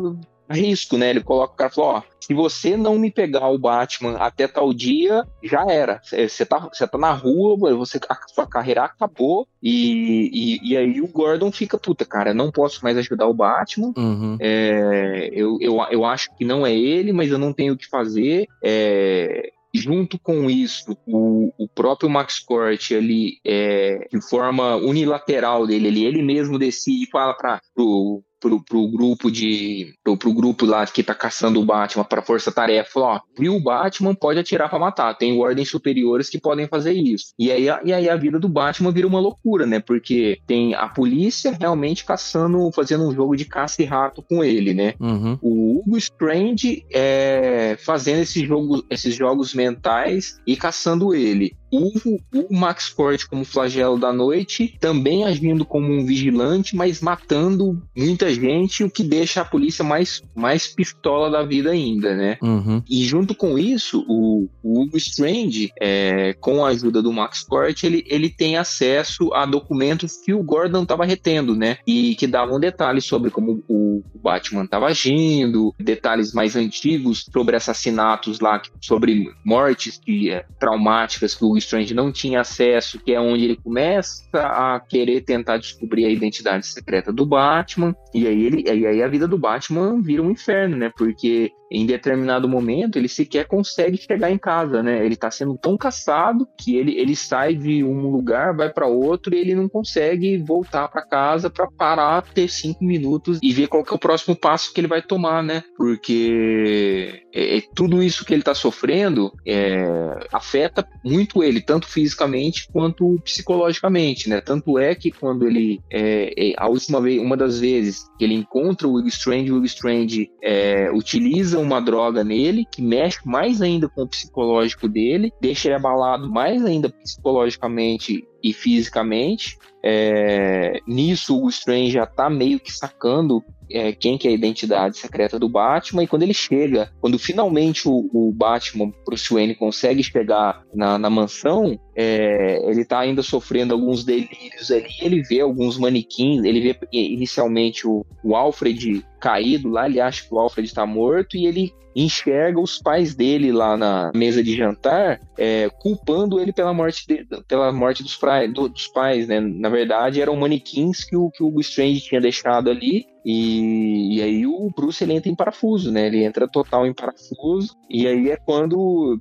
risco, né? Ele coloca o cara e fala, ó, se você não me pegar o Batman até tal dia, já era. Você tá, você tá na rua, você, a sua carreira acabou, e, e, e, aí o Gordon fica, puta, cara, não posso mais ajudar o Batman. Uhum. É, eu, eu, eu acho que não é ele, mas eu não tenho o que fazer. É, junto com isso, o, o próprio Max Cort, ele, é, de forma unilateral dele, ele, ele mesmo decide e fala para o pro, pro grupo de. Pro, pro grupo lá que tá caçando o Batman pra força-tarefa, falou, ó, viu o Batman, pode atirar para matar. Tem ordens superiores que podem fazer isso. E aí, e aí a vida do Batman vira uma loucura, né? Porque tem a polícia realmente caçando, fazendo um jogo de caça e rato com ele, né? Uhum. O Hugo Strange é, fazendo esse jogo, esses jogos mentais e caçando ele o, o Max Forte como flagelo da noite, também agindo como um vigilante, mas matando muita gente, o que deixa a polícia mais, mais pistola da vida ainda, né? Uhum. E junto com isso, o, o Hugo Strange, é, com a ajuda do Max Forte, ele, ele tem acesso a documentos que o Gordon estava retendo, né? E que davam detalhes sobre como o, o Batman estava agindo, detalhes mais antigos sobre assassinatos lá, sobre mortes que, é, traumáticas que o Strange não tinha acesso, que é onde ele começa a querer tentar descobrir a identidade secreta do Batman. E aí, ele, e aí a vida do Batman vira um inferno, né? Porque em determinado momento ele sequer consegue chegar em casa, né? Ele tá sendo tão caçado que ele, ele sai de um lugar, vai para outro e ele não consegue voltar para casa para parar, ter cinco minutos e ver qual que é o próximo passo que ele vai tomar, né? Porque é, tudo isso que ele tá sofrendo é, afeta muito ele, tanto fisicamente quanto psicologicamente, né? Tanto é que quando ele é, é a última vez, uma das vezes que ele encontra o Will Strange, o Will Strange é, utiliza uma droga nele, que mexe mais ainda com o psicológico dele, deixa ele abalado mais ainda psicologicamente e fisicamente. É, nisso, o Strange já tá meio que sacando é, quem que é a identidade secreta do Batman, e quando ele chega, quando finalmente o, o Batman, Bruce Wayne, consegue chegar na, na mansão, é, ele tá ainda sofrendo alguns delírios ali, ele vê alguns manequins, ele vê inicialmente o, o Alfred caído lá, ele acha que o Alfred está morto e ele enxerga os pais dele lá na mesa de jantar, é, culpando ele pela morte, de, pela morte dos, pra, do, dos pais, né? Na verdade, eram manequins que o, que o Strange tinha deixado ali e, e, aí o Bruce ele entra em parafuso, né? Ele entra total em parafuso. E aí é quando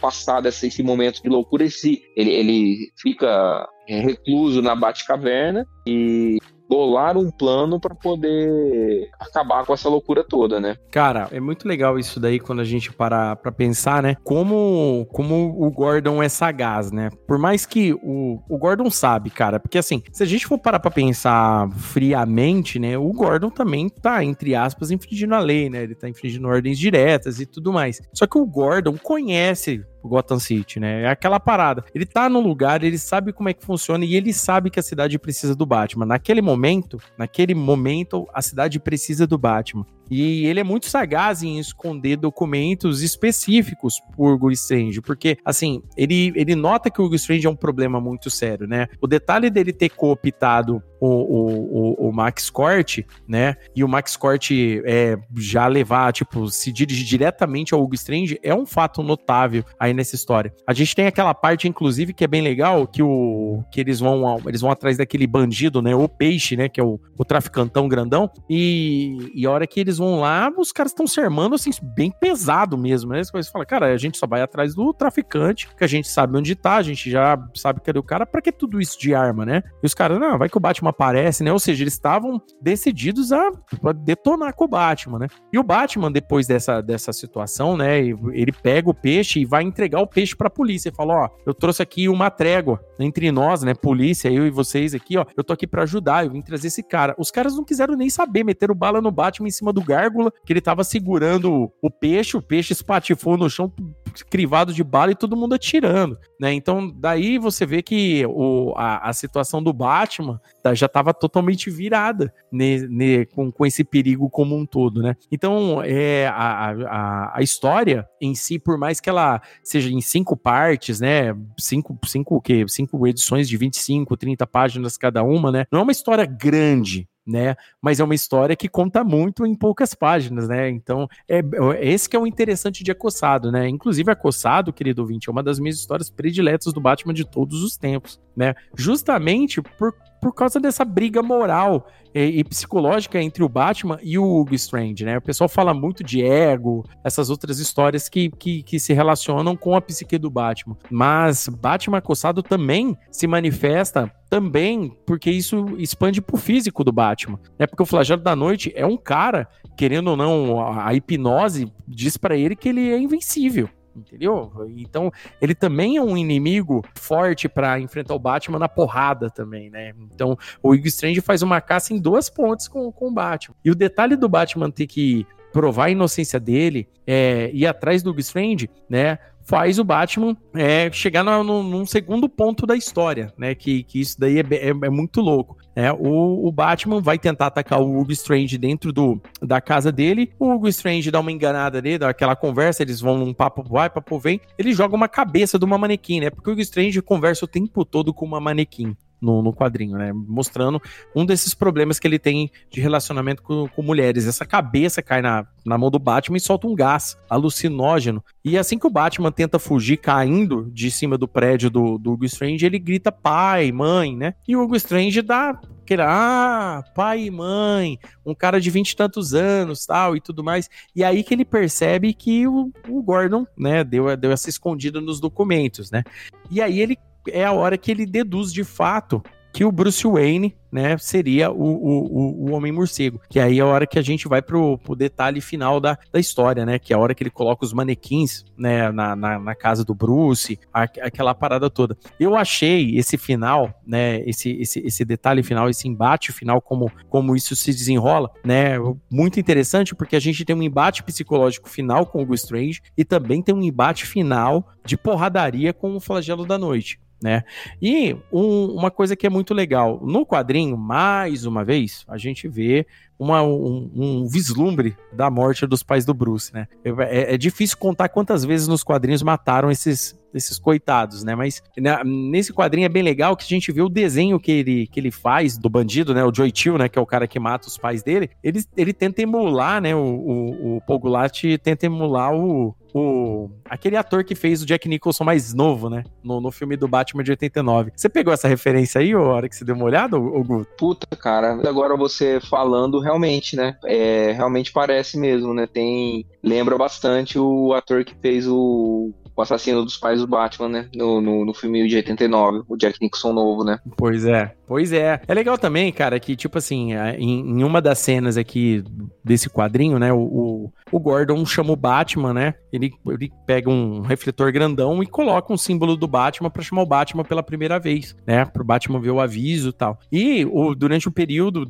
passado esse momento de loucura, esse, ele, ele fica é, recluso na Batcaverna e bolar um plano para poder acabar com essa loucura toda, né? Cara, é muito legal isso daí quando a gente para pra pensar, né? Como, como o Gordon é sagaz, né? Por mais que o, o Gordon sabe, cara, porque assim, se a gente for parar pra pensar friamente, né? O Gordon também tá, entre aspas, infringindo a lei, né? Ele tá infringindo ordens diretas e tudo mais. Só que o Gordon conhece Gotham City, né? É aquela parada. Ele tá no lugar, ele sabe como é que funciona e ele sabe que a cidade precisa do Batman. Naquele momento, naquele momento, a cidade precisa do Batman. E ele é muito sagaz em esconder documentos específicos por Hugo Strange, porque, assim, ele, ele nota que o Hugo Strange é um problema muito sério, né? O detalhe dele ter cooptado o, o, o, o Max Corte, né? E o Max Corte é, já levar, tipo, se dirigir diretamente ao Hugo Strange é um fato notável aí nessa história. A gente tem aquela parte, inclusive, que é bem legal, que o que eles vão eles vão atrás daquele bandido, né? O peixe, né? Que é o, o traficantão grandão. E, e a hora que eles vão lá, os caras estão sermando assim, bem pesado mesmo, né? Você fala, cara, a gente só vai atrás do traficante, que a gente sabe onde tá, a gente já sabe cadê o cara, pra que tudo isso de arma, né? E os caras, não, vai que o Batman aparece, né? Ou seja, eles estavam decididos a, detonar com o Batman, né? E o Batman, depois dessa, dessa situação, né? Ele pega o peixe e vai entregar o peixe pra polícia. E fala: Ó, eu trouxe aqui uma trégua entre nós, né? Polícia, eu e vocês aqui, ó. Eu tô aqui pra ajudar, eu vim trazer esse cara. Os caras não quiseram nem saber, meteram bala no Batman em cima do gárgula, que ele tava segurando o peixe, o peixe espatifou no chão, crivado de bala e todo mundo atirando, né? Então, daí você vê que o, a, a situação do Batman tá, já estava totalmente virada ne, ne, com, com esse perigo como um todo, né? Então, é, a, a, a história em si, por mais que ela seja em cinco partes, né? Cinco, cinco, o quê? Cinco edições de 25, 30 páginas cada uma, né? Não é uma história grande, né? Mas é uma história que conta muito em poucas páginas, né? Então, é, é esse que é o interessante de Acossado, né? Inclusive, Acossado, querido ouvinte, é uma das minhas histórias prediletas do Batman de todos os tempos, né? Justamente por, por causa dessa briga moral e, e, psicológica entre o Batman e o Hugo Strange, né? O pessoal fala muito de ego, essas outras histórias que, que, que se relacionam com a psique do Batman. Mas Batman Acossado também se manifesta também porque isso expande pro físico do Batman. É porque o Flagelo da Noite é um cara, querendo ou não, a hipnose diz para ele que ele é invencível entendeu? Então, ele também é um inimigo forte para enfrentar o Batman na porrada também, né? Então, o Hugo Strange faz uma caça em duas pontes com, com o Batman. E o detalhe do Batman ter que provar a inocência dele, é, ir atrás do Hugo Strange, né? Faz o Batman é, chegar no, no, num segundo ponto da história, né? Que, que isso daí é, é, é muito louco. É, o, o, Batman vai tentar atacar o Hugo Strange dentro do, da casa dele. O Hugo Strange dá uma enganada ali, dá aquela conversa, eles vão num papo vai, papo vem. Ele joga uma cabeça de uma manequim, né? Porque o Hugo Strange conversa o tempo todo com uma manequim no, no quadrinho, né? Mostrando um desses problemas que ele tem de relacionamento com, com, mulheres. Essa cabeça cai na, na mão do Batman e solta um gás alucinógeno. E assim que o Batman tenta fugir caindo de cima do prédio do, do Hugo Strange, ele grita pai, mãe, né? E o Hugo Strange dá aquele, ah, pai e mãe, um cara de vinte e tantos anos, tal, e tudo mais. E aí que ele percebe que o, o Gordon, né, deu, deu essa escondida nos documentos, né? E aí ele é a hora que ele deduz de fato que o Bruce Wayne, né, seria o, o, o Homem-Morcego. Que aí é a hora que a gente vai pro, pro detalhe final da, da história, né? Que é a hora que ele coloca os manequins, né, na, na, na casa do Bruce, a, aquela parada toda. Eu achei esse final, né, esse, esse, esse detalhe final, esse embate final, como, como isso se desenrola, né, muito interessante, porque a gente tem um embate psicológico final com o Strange e também tem um embate final de porradaria com o Flagelo da Noite né? E um, uma coisa que é muito legal, no quadrinho, mais uma vez, a gente vê uma, um, um, vislumbre da morte dos pais do Bruce, né? É, é, difícil contar quantas vezes nos quadrinhos mataram esses, esses coitados, né? Mas né, nesse quadrinho é bem legal que a gente vê o desenho que ele, que ele faz do bandido, né? O Joy Chill, né? Que é o cara que mata os pais dele. Ele, ele tenta emular, né? O, o, o Paul tenta emular o, o aquele ator que fez o Jack Nicholson mais novo, né? No, no filme do Batman de 89. Você pegou essa referência aí, ou a hora que você deu uma olhada, ou, Guto? Puta, cara, agora você falando, realmente, né? É, realmente parece mesmo, né? Tem. Lembra bastante o ator que fez o o assassino dos pais do Batman, né? No, no, no filme de 89, o Jack Nixon novo, né? Pois é, pois é. É legal também, cara, que, tipo assim, em, em uma das cenas aqui desse quadrinho, né? O, o, o, Gordon chama o Batman, né? Ele, ele pega um refletor grandão e coloca um símbolo do Batman para chamar o Batman pela primeira vez, né? Pro Batman ver o aviso e tal. E o, durante o período,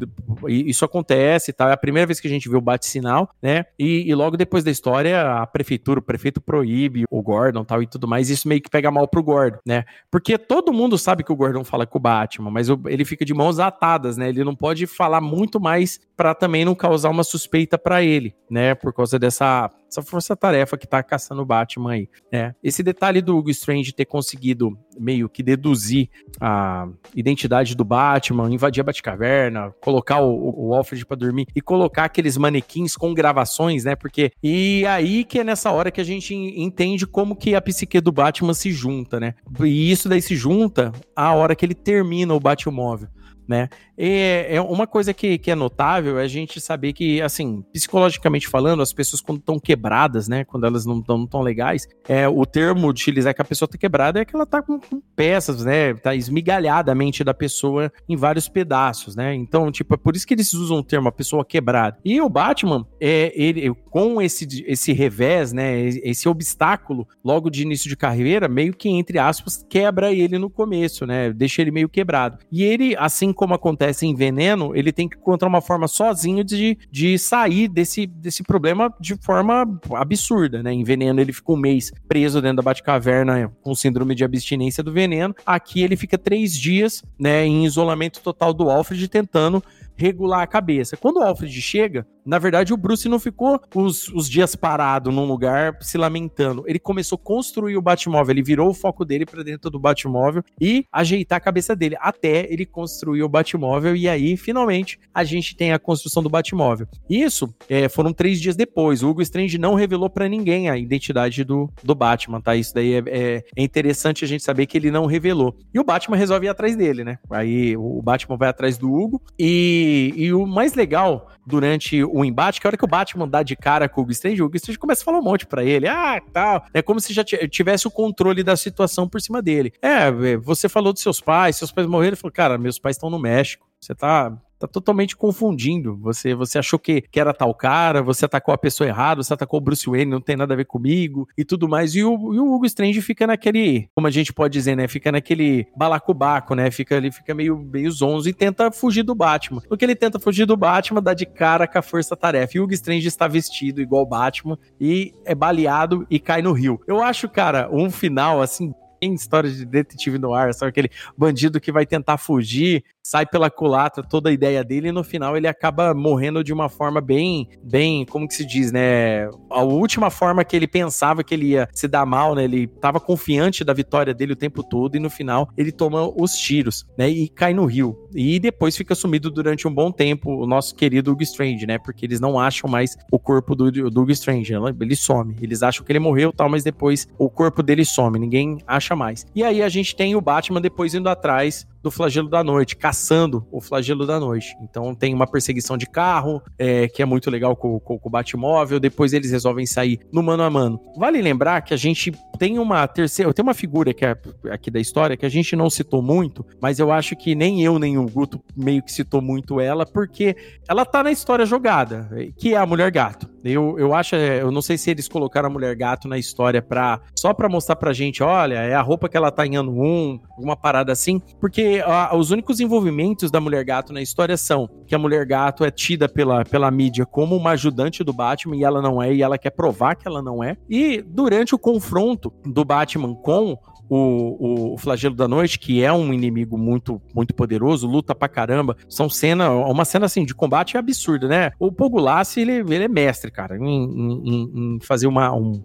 isso acontece e tal. É a primeira vez que a gente vê o bate-sinal, né? E, e, logo depois da história, a prefeitura, o prefeito proíbe o Gordon tal e tudo mais. Isso meio que pega mal pro Gordon, né? Porque todo mundo sabe que o Gordon fala com o Batman, mas ele fica de mãos atadas, né? Ele não pode falar muito mais para também não causar uma suspeita para ele, né? Por causa dessa essa força-tarefa que tá caçando o Batman aí, né? Esse detalhe do Hugo Strange ter conseguido meio que deduzir a identidade do Batman, invadir a Batcaverna, colocar o, o Alfred para dormir e colocar aqueles manequins com gravações, né? Porque e aí que é nessa hora que a gente entende como que a psique do Batman se junta, né? E isso daí se junta a hora que ele termina o Batmóvel né? E é uma coisa que, que é notável é a gente saber que, assim, psicologicamente falando, as pessoas quando estão quebradas, né? Quando elas não estão tão legais, é, o termo de utilizar que a pessoa tá quebrada é que ela tá com, com, peças, né? Tá esmigalhada a mente da pessoa em vários pedaços, né? Então, tipo, é por isso que eles usam o termo a pessoa quebrada. E o Batman, é, ele, com esse, esse revés, né? Esse obstáculo, logo de início de carreira, meio que, entre aspas, quebra ele no começo, né? Deixa ele meio quebrado. E ele, assim como acontece em Veneno, ele tem que encontrar uma forma sozinho de, de sair desse, desse problema de forma absurda, né? Em Veneno ele fica um mês preso dentro da Batcaverna com síndrome de abstinência do veneno. Aqui ele fica três dias, né, em isolamento total do Alfred, tentando regular a cabeça. Quando o Alfred chega, na verdade o Bruce não ficou os, os dias parado num lugar se lamentando. Ele começou a construir o Batmóvel, ele virou o foco dele para dentro do Batmóvel e ajeitar a cabeça dele, até ele construir o Batmóvel e aí, finalmente, a gente tem a construção do Batmóvel. Isso é, foram três dias depois. O Hugo Strange não revelou para ninguém a identidade do, do Batman, tá? Isso daí é, é, é, interessante a gente saber que ele não revelou. E o Batman resolve ir atrás dele, né? Aí o Batman vai atrás do Hugo e e, o mais legal durante o embate, que a hora que o Batman dá de cara com o Hugo Strange, o Hugo Strange começa a falar um monte pra ele. Ah, tal. É como se já tivesse o controle da situação por cima dele. É, você falou dos seus pais, seus pais morreram. Ele falou, cara, meus pais estão no México. Você tá tá totalmente confundindo. Você você achou que, que era tal cara, você atacou a pessoa errada, você atacou o Bruce Wayne, não tem nada a ver comigo e tudo mais. E o, e o Hugo Strange fica naquele, como a gente pode dizer, né? Fica naquele balacobaco, né? Fica, ele fica meio, meio zonzo e tenta fugir do Batman. Porque ele tenta fugir do Batman, dá de cara com a força-tarefa. E o Hugo Strange está vestido igual Batman e é baleado e cai no rio. Eu acho, cara, um final assim em história de detetive no ar, sabe aquele bandido que vai tentar fugir sai pela culatra toda a ideia dele e no final ele acaba morrendo de uma forma bem, bem, como que se diz, né? A última forma que ele pensava que ele ia se dar mal, né? Ele tava confiante da vitória dele o tempo todo e no final ele toma os tiros, né? E cai no rio. E depois fica sumido durante um bom tempo o nosso querido Hugo Strange, né? Porque eles não acham mais o corpo do, do Hugo Strange, ele some. Eles acham que ele morreu tal, mas depois o corpo dele some, ninguém acha mais. E aí a gente tem o Batman depois indo atrás do flagelo da noite, caçando o flagelo da noite. Então tem uma perseguição de carro, é, que é muito legal com, com, com o Batmóvel. Depois eles resolvem sair no mano a mano. Vale lembrar que a gente tem uma terceira, tem uma figura que é aqui da história que a gente não citou muito, mas eu acho que nem eu nem o Guto meio que citou muito ela, porque ela tá na história jogada, que é a Mulher Gato. Eu, eu acho, é, eu não sei se eles colocaram a Mulher Gato na história pra, só pra mostrar pra gente, olha, é a roupa que ela tá em ano 1, uma parada assim, porque a, os únicos envolvimentos da Mulher Gato na história são que a Mulher Gato é tida pela, pela mídia como uma ajudante do Batman e ela não é, e ela quer provar que ela não é. E durante o confronto do Batman com o, o, Flagelo da Noite, que é um inimigo muito muito poderoso, luta pra caramba. São cena, uma cena assim de combate absurda, né? O Pogulassi, ele, ele é mestre, cara, em, em, em fazer uma, um,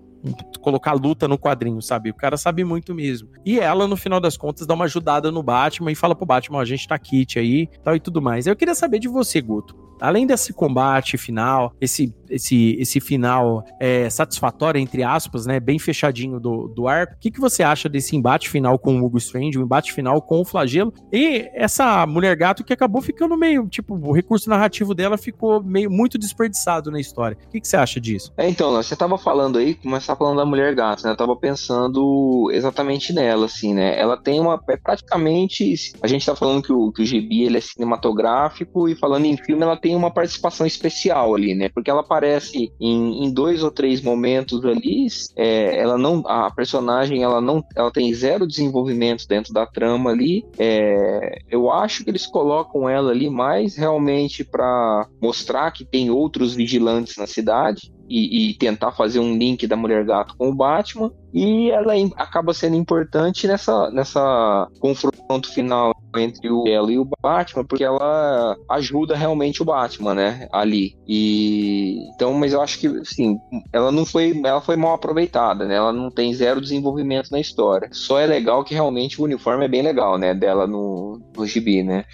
colocar luta no quadrinho, sabe? O cara sabe muito mesmo. E ela, no final das contas, dá uma ajudada no Batman e fala pro Batman, ó, a gente tá kit aí, tal e tudo mais. Eu queria saber de você, Guto. Além desse combate final, esse, esse, esse final é, satisfatório, entre aspas, né? Bem fechadinho do, do arco, o que, que você acha desse embate final com o Hugo Strange, o embate final com o Flagelo e essa mulher gato que acabou ficando meio, tipo, o recurso narrativo dela ficou meio muito desperdiçado na história. O que, que você acha disso? É, então, você tava falando aí, começar falando da mulher gato, né? Eu tava pensando exatamente nela, assim, né? Ela tem uma. É praticamente. A gente tá falando que o, que o Gibi ele é cinematográfico e falando em filme, ela tem uma participação especial ali, né? Porque ela aparece em, em dois ou três momentos ali. É, ela não. A personagem, ela não. Ela tem zero desenvolvimento dentro da trama ali. É, eu acho que eles colocam ela ali mais realmente para mostrar que tem outros vigilantes na cidade e, e, tentar fazer um link da Mulher Gato com o Batman. E ela acaba sendo importante nessa, nessa confronto final entre o, ela e o Batman, porque ela ajuda realmente o Batman, né? Ali. E então, mas eu acho que assim, ela não foi, ela foi mal aproveitada, né? Ela não tem zero desenvolvimento na história. Só é legal que realmente o uniforme é bem legal, né? Dela no, no gibi, né?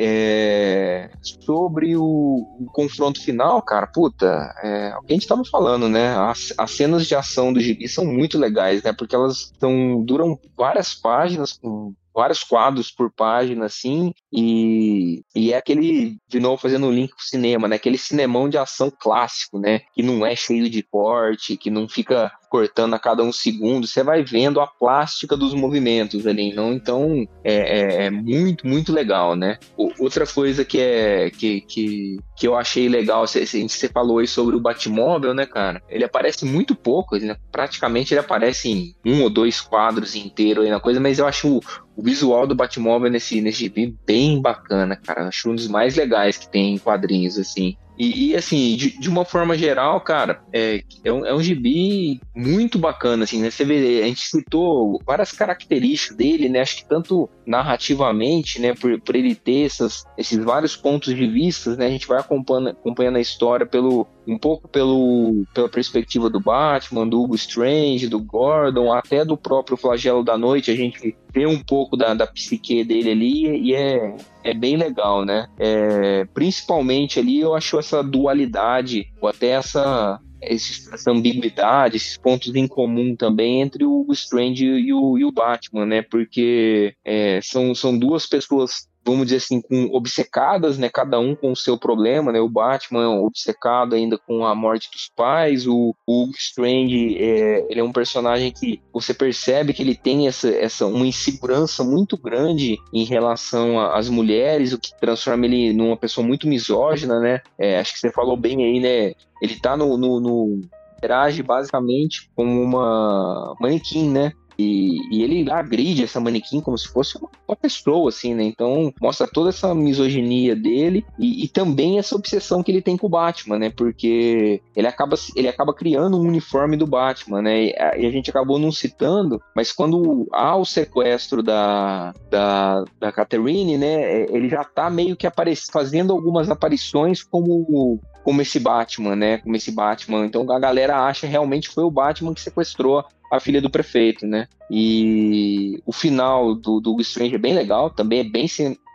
É, sobre o, o, confronto final, cara, puta, é, o que a gente tava falando, né? As, as, cenas de ação do gibi são muito legais, né? Porque elas são, duram várias páginas com vários quadros por página, assim, e, e é aquele, de novo, fazendo o link com o cinema, né? Aquele cinemão de ação clássico, né? Que não é cheio de corte, que não fica cortando a cada um segundo, você vai vendo a plástica dos movimentos ali, não? Então é, é, é muito, muito legal, né? O, outra coisa que é que, que, que eu achei legal, você, você falou aí sobre o Batmóvel, né, cara? Ele aparece muito pouco, né? praticamente ele aparece em um ou dois quadros inteiros aí na coisa, mas eu acho o, o visual do Batmóvel nesse, nesse gibi bem bacana, cara. Acho um dos mais legais que tem em quadrinhos, assim. E, e, assim, de, de, uma forma geral, cara, é, é, um, é um gibi muito bacana, assim, né? Você vê, a gente citou várias características dele, né? Acho que tanto narrativamente, né, por, por ele ter essas, esses vários pontos de vista, né? A gente vai acompanhando, acompanhando a história pelo, um pouco pelo, pela perspectiva do Batman, do Hugo Strange, do Gordon, até do próprio Flagelo da Noite, a gente vê um pouco da, da psique dele ali e é, é bem legal, né? É, principalmente ali eu acho essa dualidade, ou até essa, essa ambiguidade, esses pontos em comum também entre o Strange e o, e o Batman, né? Porque é, são, são duas pessoas vamos dizer assim, com obcecadas, né, cada um com o seu problema, né, o Batman é obcecado ainda com a morte dos pais, o, o Strange, é, ele é um personagem que você percebe que ele tem essa, essa uma insegurança muito grande em relação às mulheres, o que transforma ele numa pessoa muito misógina, né, é, acho que você falou bem aí, né, ele tá no, no, no interage basicamente como uma manequim, né? E, e, ele agride essa manequim como se fosse uma, uma, pessoa, assim, né? Então mostra toda essa misoginia dele e, e, também essa obsessão que ele tem com o Batman, né? Porque ele acaba, ele acaba criando um uniforme do Batman, né? E a, a gente acabou não citando, mas quando há o sequestro da, da, da Catherine, né? Ele já tá meio que fazendo algumas aparições como como esse Batman, né? Como esse Batman. Então a galera acha realmente foi o Batman que sequestrou a filha do prefeito, né? E o final do, do Strange é bem legal, também é bem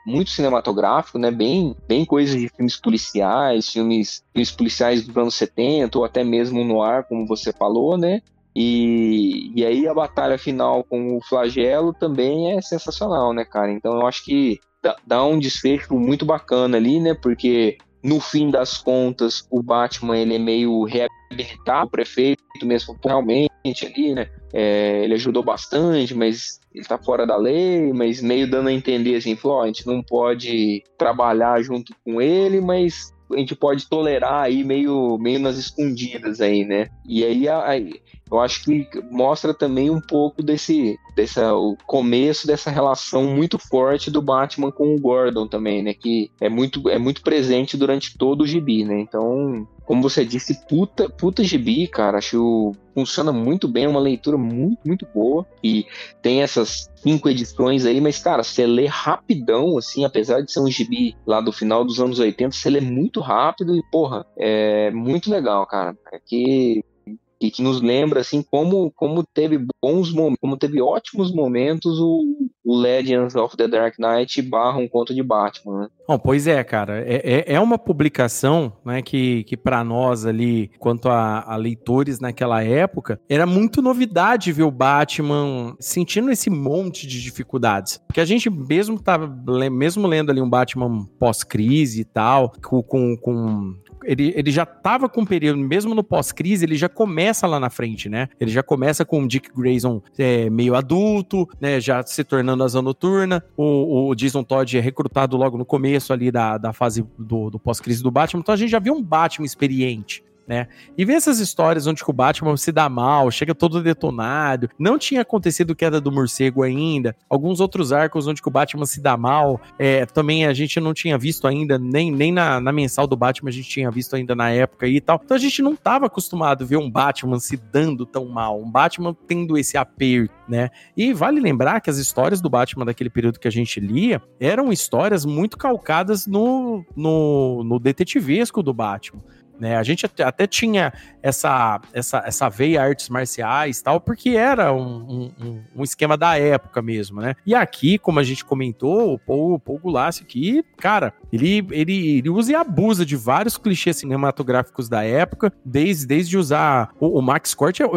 muito cinematográfico, né? Bem, bem coisas de filmes policiais, filmes, filmes policiais dos anos 70, ou até mesmo no ar, como você falou, né? E, e aí a batalha final com o flagelo também é sensacional, né, cara? Então eu acho que dá, dá um desfecho muito bacana ali, né? Porque no fim das contas, o Batman ele é meio reabilitado, o prefeito mesmo realmente ali, né? É, ele ajudou bastante, mas ele tá fora da lei, mas meio dando a entender assim, falou, oh, a gente não pode trabalhar junto com ele, mas a gente pode tolerar aí meio, meio nas escondidas aí, né? E aí, aí eu acho que mostra também um pouco desse, dessa, o começo dessa relação muito forte do Batman com o Gordon também, né? Que é muito, é muito presente durante todo o gibi, né? Então, como você disse, puta, puta gibi, cara. Acho funciona muito bem, é uma leitura muito, muito boa. E tem essas cinco edições aí, mas, cara, você lê rapidão, assim, apesar de ser um gibi lá do final dos anos 80, você lê muito rápido e, porra, é muito legal, cara. É que e que nos lembra assim como como teve bons momentos, como teve ótimos momentos o, o Legends of the Dark Knight barra um conto de Batman, né? Bom, pois é, cara. É, é, é uma publicação né, que, que para nós ali, quanto a, a, leitores naquela época, era muito novidade ver o Batman sentindo esse monte de dificuldades. Porque a gente mesmo tava, mesmo lendo ali um Batman pós-crise e tal, com, com, com ele, ele já tava com um período, mesmo no pós-crise, ele já começa lá na frente, né? Ele já começa com o Dick Grayson é, meio adulto, né? Já se tornando asa noturna. O, o Jason Todd é recrutado logo no começo ali da, da fase do, do pós-crise do Batman. Então a gente já viu um Batman experiente né? E ver essas histórias onde o Batman se dá mal, chega todo detonado, não tinha acontecido queda do morcego ainda, alguns outros arcos onde o Batman se dá mal, é, também a gente não tinha visto ainda, nem, nem na, na mensal do Batman a gente tinha visto ainda na época e tal. Então a gente não estava acostumado a ver um Batman se dando tão mal, um Batman tendo esse aperto, né? E vale lembrar que as histórias do Batman daquele período que a gente lia eram histórias muito calcadas no, no, no detetivesco do Batman. Né? A gente até tinha essa, essa, essa veia artes marciais tal, porque era um, um, um, esquema da época mesmo, né? E aqui, como a gente comentou, o Paul, o Paul Gulasso aqui, cara, ele, ele, ele usa e abusa de vários clichês cinematográficos da época, desde, desde usar o, o Max Cort, é, é,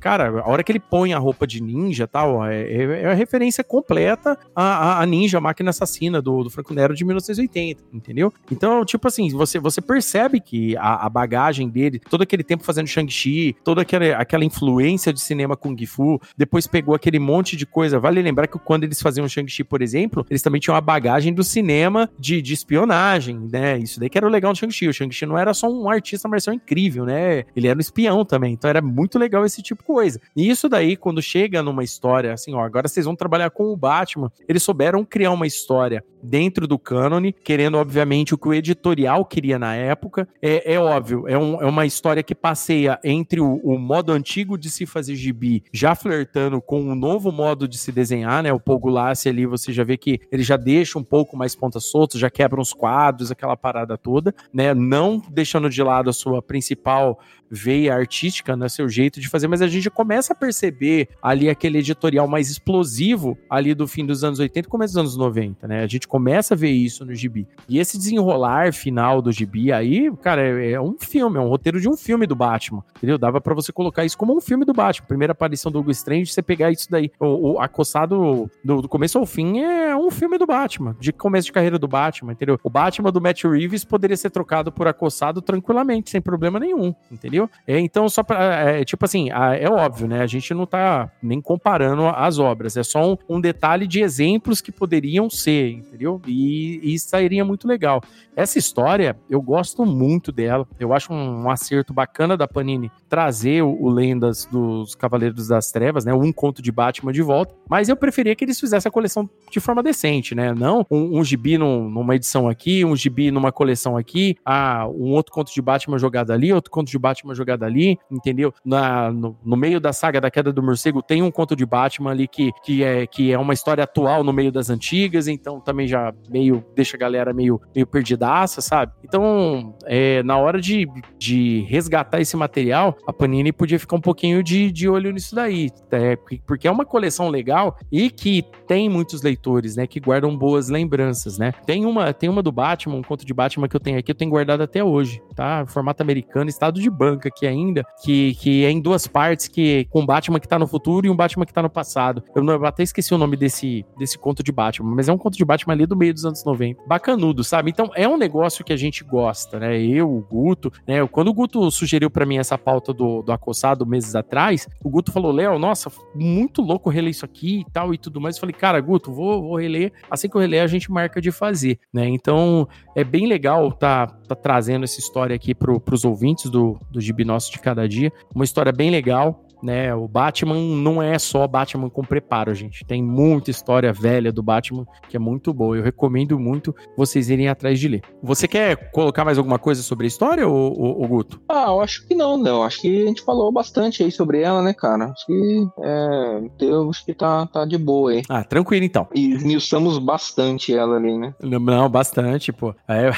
cara, a hora que ele põe a roupa de ninja tal, é, é, é a referência completa à, à Ninja, a máquina assassina do, do Franco Nero de 1980, entendeu? Então, tipo assim, você, você percebe que a, a bagagem dele, todo aquele tempo fazendo Shang-Chi, toda aquela, aquela influência de cinema Kung Fu, depois pegou aquele monte de coisa. Vale lembrar que quando eles faziam Shang-Chi, por exemplo, eles também tinham a bagagem do cinema de, de espionagem, né? Isso daí que era o legal do Shang-Chi. O Shang-Chi não era só um artista marcial incrível, né? Ele era um espião também. Então era muito legal esse tipo de coisa. E isso daí, quando chega numa história assim, ó, agora vocês vão trabalhar com o Batman, eles souberam criar uma história dentro do cânone, querendo, obviamente, o que o editorial queria na época. É, é óbvio, é, um, é uma história que passeia entre o, o, modo antigo de se fazer gibi, já flertando com o novo modo de se desenhar, né? O Paul Gulassi ali, você já vê que ele já deixa um pouco mais pontas soltas, já quebra uns quadros, aquela parada toda, né? Não deixando de lado a sua principal veia artística, né, seu jeito de fazer, mas a gente começa a perceber ali aquele editorial mais explosivo ali do fim dos anos 80 e começo dos anos 90, né? A gente começa a ver isso no gibi. E esse desenrolar final do gibi aí, cara, é, é um filme, é um roteiro de um filme do Batman, entendeu? Dava para você colocar isso como um filme do Batman. Primeira aparição do Hugo Strange, você pegar isso daí, o, o acossado do, do, começo ao fim é um filme do Batman, de começo de carreira do Batman, entendeu? O Batman do Matt Reeves poderia ser trocado por acossado tranquilamente, sem problema nenhum, entendeu? É, então, só para é, tipo assim, é óbvio, né? A gente não tá nem comparando as obras, é só um, um detalhe de exemplos que poderiam ser, entendeu? E, e sairia muito legal. Essa história, eu gosto muito dela, eu acho um, um acerto bacana da Panini trazer o, o, Lendas dos Cavaleiros das Trevas, né? Um conto de Batman de volta, mas eu preferia que eles fizessem a coleção de forma decente, né? Não um, um gibi num, numa edição aqui, um gibi numa coleção aqui, ah, um outro conto de Batman jogado ali, outro conto de Batman Batman jogada ali, entendeu? Na, no, no, meio da saga da queda do morcego tem um conto de Batman ali que, que, é, que é uma história atual no meio das antigas, então também já meio deixa a galera meio, meio perdidaça, sabe? Então, é, na hora de, de resgatar esse material, a Panini podia ficar um pouquinho de, de olho nisso daí, é, porque é uma coleção legal e que tem muitos leitores, né, que guardam boas lembranças, né? Tem uma, tem uma do Batman, um conto de Batman que eu tenho aqui, eu tenho guardado até hoje, tá? Formato americano, estado de banco branca aqui ainda, que, que é em duas partes, que com um Batman que tá no futuro e um Batman que tá no passado. Eu, não, eu até esqueci o nome desse, desse conto de Batman, mas é um conto de Batman ali do meio dos anos 90. Bacanudo, sabe? Então é um negócio que a gente gosta, né? Eu, o Guto, né? Quando o Guto sugeriu para mim essa pauta do, do acossado meses atrás, o Guto falou: Léo, nossa, muito louco reler isso aqui e tal e tudo mais. Eu falei, cara, Guto, vou, vou reler. Assim que eu reler, a gente marca de fazer, né? Então é bem legal tá, tá trazendo essa história aqui pro, pros ouvintes do, do Gibi Nosso de Cada Dia. Uma história bem legal né? O Batman não é só Batman com preparo, gente. Tem muita história velha do Batman que é muito boa. Eu recomendo muito vocês irem atrás de ler. Você quer colocar mais alguma coisa sobre a história, ou, ou, ou Guto? Ah, eu acho que não, não. Acho que a gente falou bastante aí sobre ela, né, cara? Acho que é, eu acho que tá, tá de boa aí. Ah, tranquilo então. E esmiuçamos bastante ela ali, né? Não, não bastante, pô. É,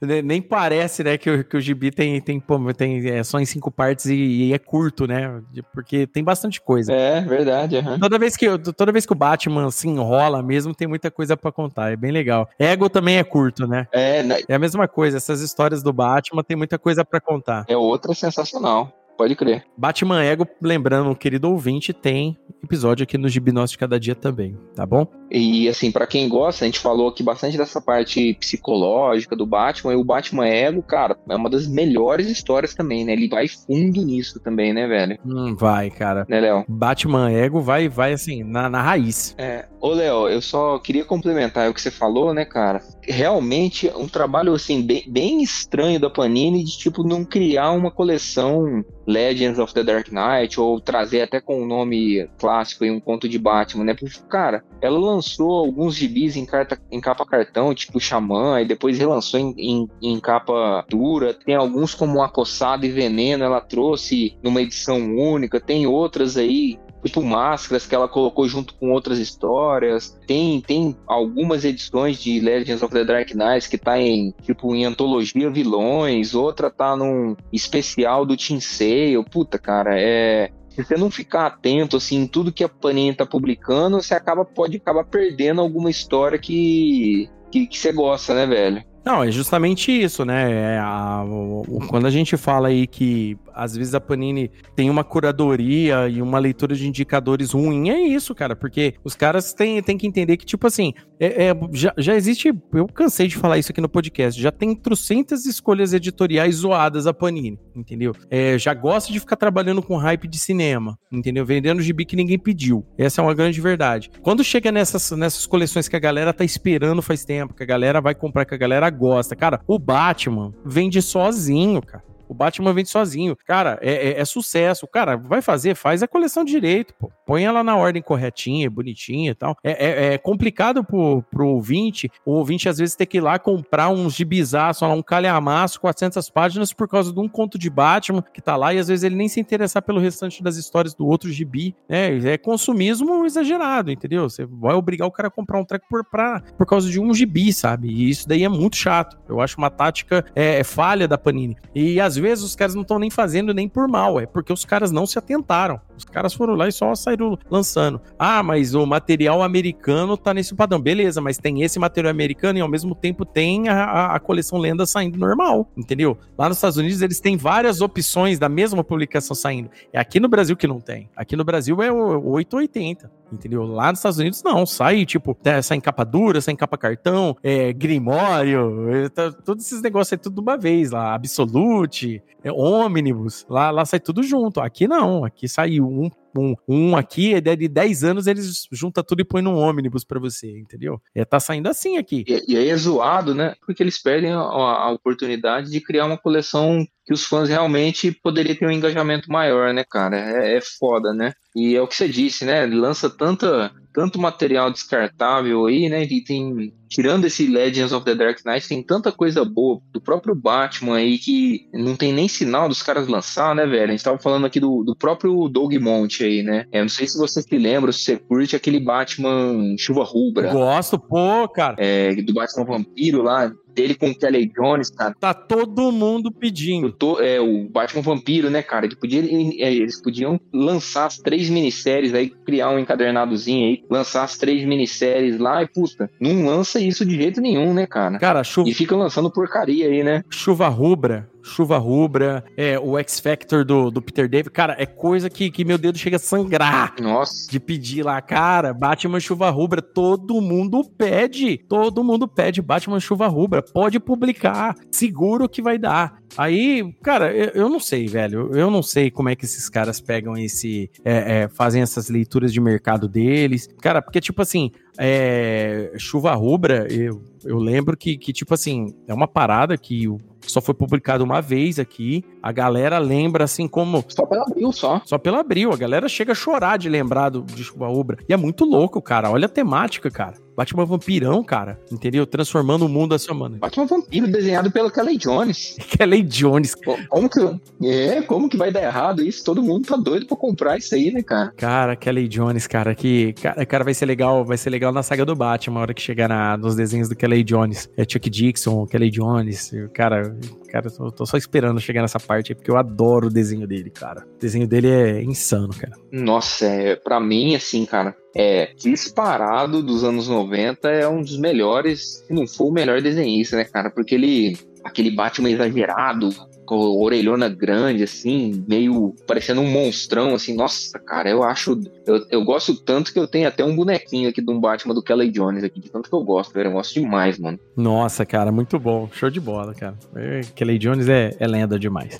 nem parece, né, que o, que o gibi tem, tem, pô, tem é, só em cinco partes e, e é curto, né? Porque porque tem bastante coisa. É, verdade. Uhum. Toda, vez que, toda vez que o Batman se enrola mesmo, tem muita coisa para contar. É bem legal. Ego também é curto, né? É, né? é a mesma coisa. Essas histórias do Batman tem muita coisa para contar. É outra sensacional. Pode crer. Batman Ego, lembrando, querido ouvinte, tem episódio aqui no Gibinós de Cada Dia também, tá bom? E assim, para quem gosta, a gente falou aqui bastante dessa parte psicológica do Batman, e o Batman Ego, cara, é uma das melhores histórias também, né? Ele vai fundo nisso também, né, velho? Hum, vai, cara. Né, Léo? Batman Ego vai, vai assim, na, na raiz. É. Ô, Léo, eu só queria complementar o que você falou, né, cara? Realmente, um trabalho, assim, bem, bem estranho da Panini de, tipo, não criar uma coleção Legends of the Dark Knight, ou trazer até com o um nome clássico e um conto de Batman, né? Porque, cara, ela lançou alguns gibis em, carta, em capa cartão, tipo Xamã, e depois relançou em, em, em capa dura. Tem alguns como Acossado e Veneno, ela trouxe numa edição única. Tem outras aí tipo máscaras que ela colocou junto com outras histórias. Tem, tem algumas edições de Legends of the Dark Knight que tá em tipo em antologia vilões, outra tá num especial do Team Sale. Puta, cara, é se você não ficar atento assim em tudo que a Panini tá publicando, você acaba pode acabar perdendo alguma história que que, que você gosta, né, velho? Não, é justamente isso, né? É a, o, quando a gente fala aí que às vezes a Panini tem uma curadoria e uma leitura de indicadores ruim, é isso, cara, porque os caras têm, têm que entender que, tipo assim, é, é, já, já existe, eu cansei de falar isso aqui no podcast, já tem trocentas escolhas editoriais zoadas a Panini, entendeu? É, já gosta de ficar trabalhando com hype de cinema, entendeu? Vendendo gibi que ninguém pediu. Essa é uma grande verdade. Quando chega nessas, nessas coleções que a galera tá esperando faz tempo, que a galera vai comprar, que a galera gosta, cara, o Batman vende sozinho, cara. O Batman vende sozinho. Cara, é, é, é, sucesso. Cara, vai fazer, faz a coleção direito, pô. Põe ela na ordem corretinha, bonitinha e tal. É, é, é complicado pro, pro ouvinte, o ouvinte às vezes ter que ir lá comprar um gibizaço, um calhamaço, 400 páginas por causa de um conto de Batman que tá lá e às vezes ele nem se interessar pelo restante das histórias do outro gibi. É, é consumismo exagerado, entendeu? Você vai obrigar o cara a comprar um treco por, pra, por causa de um gibi, sabe? E isso daí é muito chato. Eu acho uma tática é falha da Panini. E às às vezes os caras não estão nem fazendo nem por mal, é porque os caras não se atentaram. Os caras foram lá e só saíram lançando. Ah, mas o material americano tá nesse padrão. Beleza, mas tem esse material americano e ao mesmo tempo tem a, a, a coleção lenda saindo normal, entendeu? Lá nos Estados Unidos eles têm várias opções da mesma publicação saindo. É aqui no Brasil que não tem. Aqui no Brasil é o 880, entendeu? Lá nos Estados Unidos não, sai tipo, é, sai em capa dura, sai em capa cartão, é, Grimório, é, tá, todos esses negócios aí tudo de uma vez lá, Absolute, é, Omnibus, lá, lá sai tudo junto. Aqui não, aqui sai um um, um aqui, é de 10 anos, eles juntam tudo e põem num ônibus para você, entendeu? É, tá saindo assim aqui. E, e aí é zoado, né? Porque eles perdem a, a, oportunidade de criar uma coleção que os fãs realmente poderiam ter um engajamento maior, né, cara? É, é foda, né? E é o que você disse, né? Lança tanta, tanto material descartável aí, né? E tem, tirando esse Legends of the Dark Knight, tem tanta coisa boa do próprio Batman aí que não tem nem sinal dos caras lançar, né, velho? A gente tava falando aqui do, do próprio Doug Monte aí, né? Eu não sei se você se lembra, se você curte aquele Batman Chuva Rubra. Gosto, pô, cara. É, do Batman Vampiro lá, dele com o Kelly Jones, cara. Tá todo mundo pedindo. Tô, é, o Batman Vampiro, né, cara? Ele podia, é, eles podiam lançar as três minisséries aí, criar um encadernadozinho aí, lançar as três minisséries lá e, puta, não lança isso de jeito nenhum, né, cara? Cara, chuva. E fica lançando porcaria aí, né? Chuva rubra Chuva Rubra, é, o X Factor do, do Peter David. Cara, é coisa que, que meu dedo chega a sangrar. Nossa. De pedir lá, cara, Batman Chuva Rubra. Todo mundo pede. Todo mundo pede Batman Chuva Rubra. Pode publicar. Seguro que vai dar. Aí, cara, eu, não sei, velho. Eu não sei como é que esses caras pegam esse. É, é, fazem essas leituras de mercado deles. Cara, porque, tipo assim, é, chuva rubra, eu, eu lembro que, que, tipo assim, é uma parada que só foi publicado uma vez aqui. A galera lembra assim como. Só pela abril, só. Só pela abril. A galera chega a chorar de lembrar do, chuva rubra. E é muito louco, cara. Olha a temática, cara. Batman vampirão, cara. Entendeu? Transformando o mundo a sua maneira. Batman vampiro desenhado pelo Kelly Jones. Kelly Jones. Como que. É, como que vai dar errado isso? Todo mundo tá doido pra comprar isso aí, né, cara? Cara, Kelly Jones, cara, que. Cara, cara, vai ser legal, vai ser legal na saga do Batman, a hora que chegar na, nos desenhos do Kelly Jones. É Chuck Dixon, Kelly Jones. Cara, cara. Eu tô só esperando chegar nessa parte aí, porque eu adoro o desenho dele, cara. O desenho dele é insano, cara. Nossa, é, pra mim, assim, cara, é disparado dos anos 90, é um dos melhores, se não for o melhor desenhista, né, cara? Porque ele. Aquele Batman exagerado, com orelhona grande, assim, meio parecendo um monstrão, assim. Nossa, cara, eu acho. Eu, eu gosto tanto que eu tenho até um bonequinho aqui um Batman do Kelly Jones aqui, de tanto que eu gosto, velho. Eu gosto demais, mano. Nossa, cara, muito bom. Show de bola, cara. É, Kelly Jones é, é lenda demais.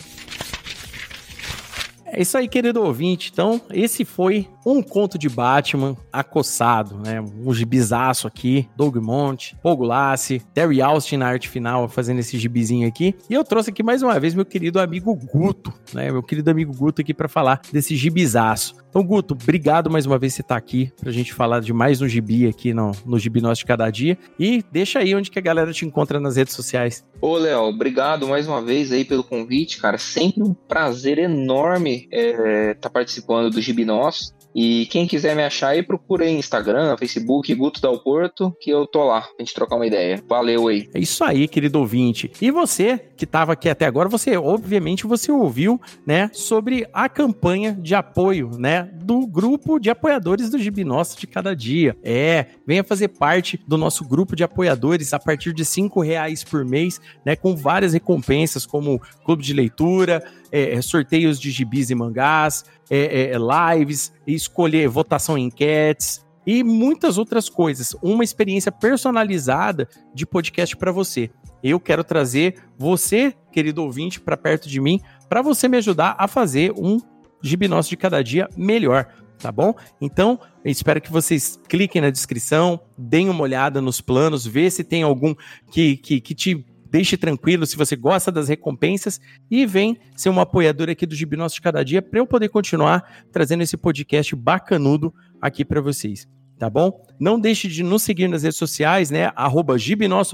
É isso aí, querido ouvinte. Então, esse foi um conto de Batman acossado, né? Um gibizaço aqui, Doug Monte, Paul Gulassi, Terry Austin na arte final fazendo esse gibizinho aqui. E eu trouxe aqui mais uma vez meu querido amigo Guto, né? Meu querido amigo Guto aqui para falar desse gibizaço. Então, Guto, obrigado mais uma vez você estar tá aqui pra gente falar de mais um gibi aqui no, no Gibi Nosso de Cada Dia. E deixa aí onde que a galera te encontra nas redes sociais. Ô, Léo, obrigado mais uma vez aí pelo convite, cara. Sempre um prazer enorme estar é, tá participando do Gibi Nosso. E quem quiser me achar aí, procura aí Instagram, Facebook, Guto Dal Porto, que eu tô lá pra gente trocar uma ideia. Valeu aí. É isso aí, querido ouvinte. E você que estava aqui até agora, você, obviamente, você ouviu, né, sobre a campanha de apoio, né, do grupo de apoiadores do Gibi Nosso de cada dia. É, venha fazer parte do nosso grupo de apoiadores a partir de cinco reais por mês, né, com várias recompensas como clube de leitura, é sorteios de gibis e mangás, é, é, lives, escolher votação em enquetes e muitas outras coisas. Uma experiência personalizada de podcast para você. Eu quero trazer você, querido ouvinte, para perto de mim, para você me ajudar a fazer um gibi de cada dia melhor, tá bom? Então, espero que vocês cliquem na descrição, deem uma olhada nos planos, vê se tem algum que, que, que te deixe tranquilo se você gosta das recompensas e vem ser um apoiador aqui do Gibi de Cada Dia para eu poder continuar trazendo esse podcast bacanudo aqui para vocês. Tá bom? Não deixe de nos seguir nas redes sociais, né? Arroba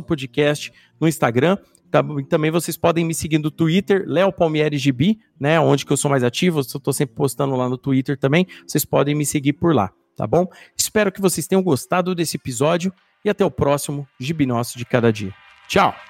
Podcast no Instagram. Tá, também vocês podem me seguir no Twitter, Léo Palmieri Gibi, né? Onde que eu sou mais ativo, eu estou sempre postando lá no Twitter também. Vocês podem me seguir por lá, tá bom? Espero que vocês tenham gostado desse episódio e até o próximo Gibi de Cada Dia. Tchau!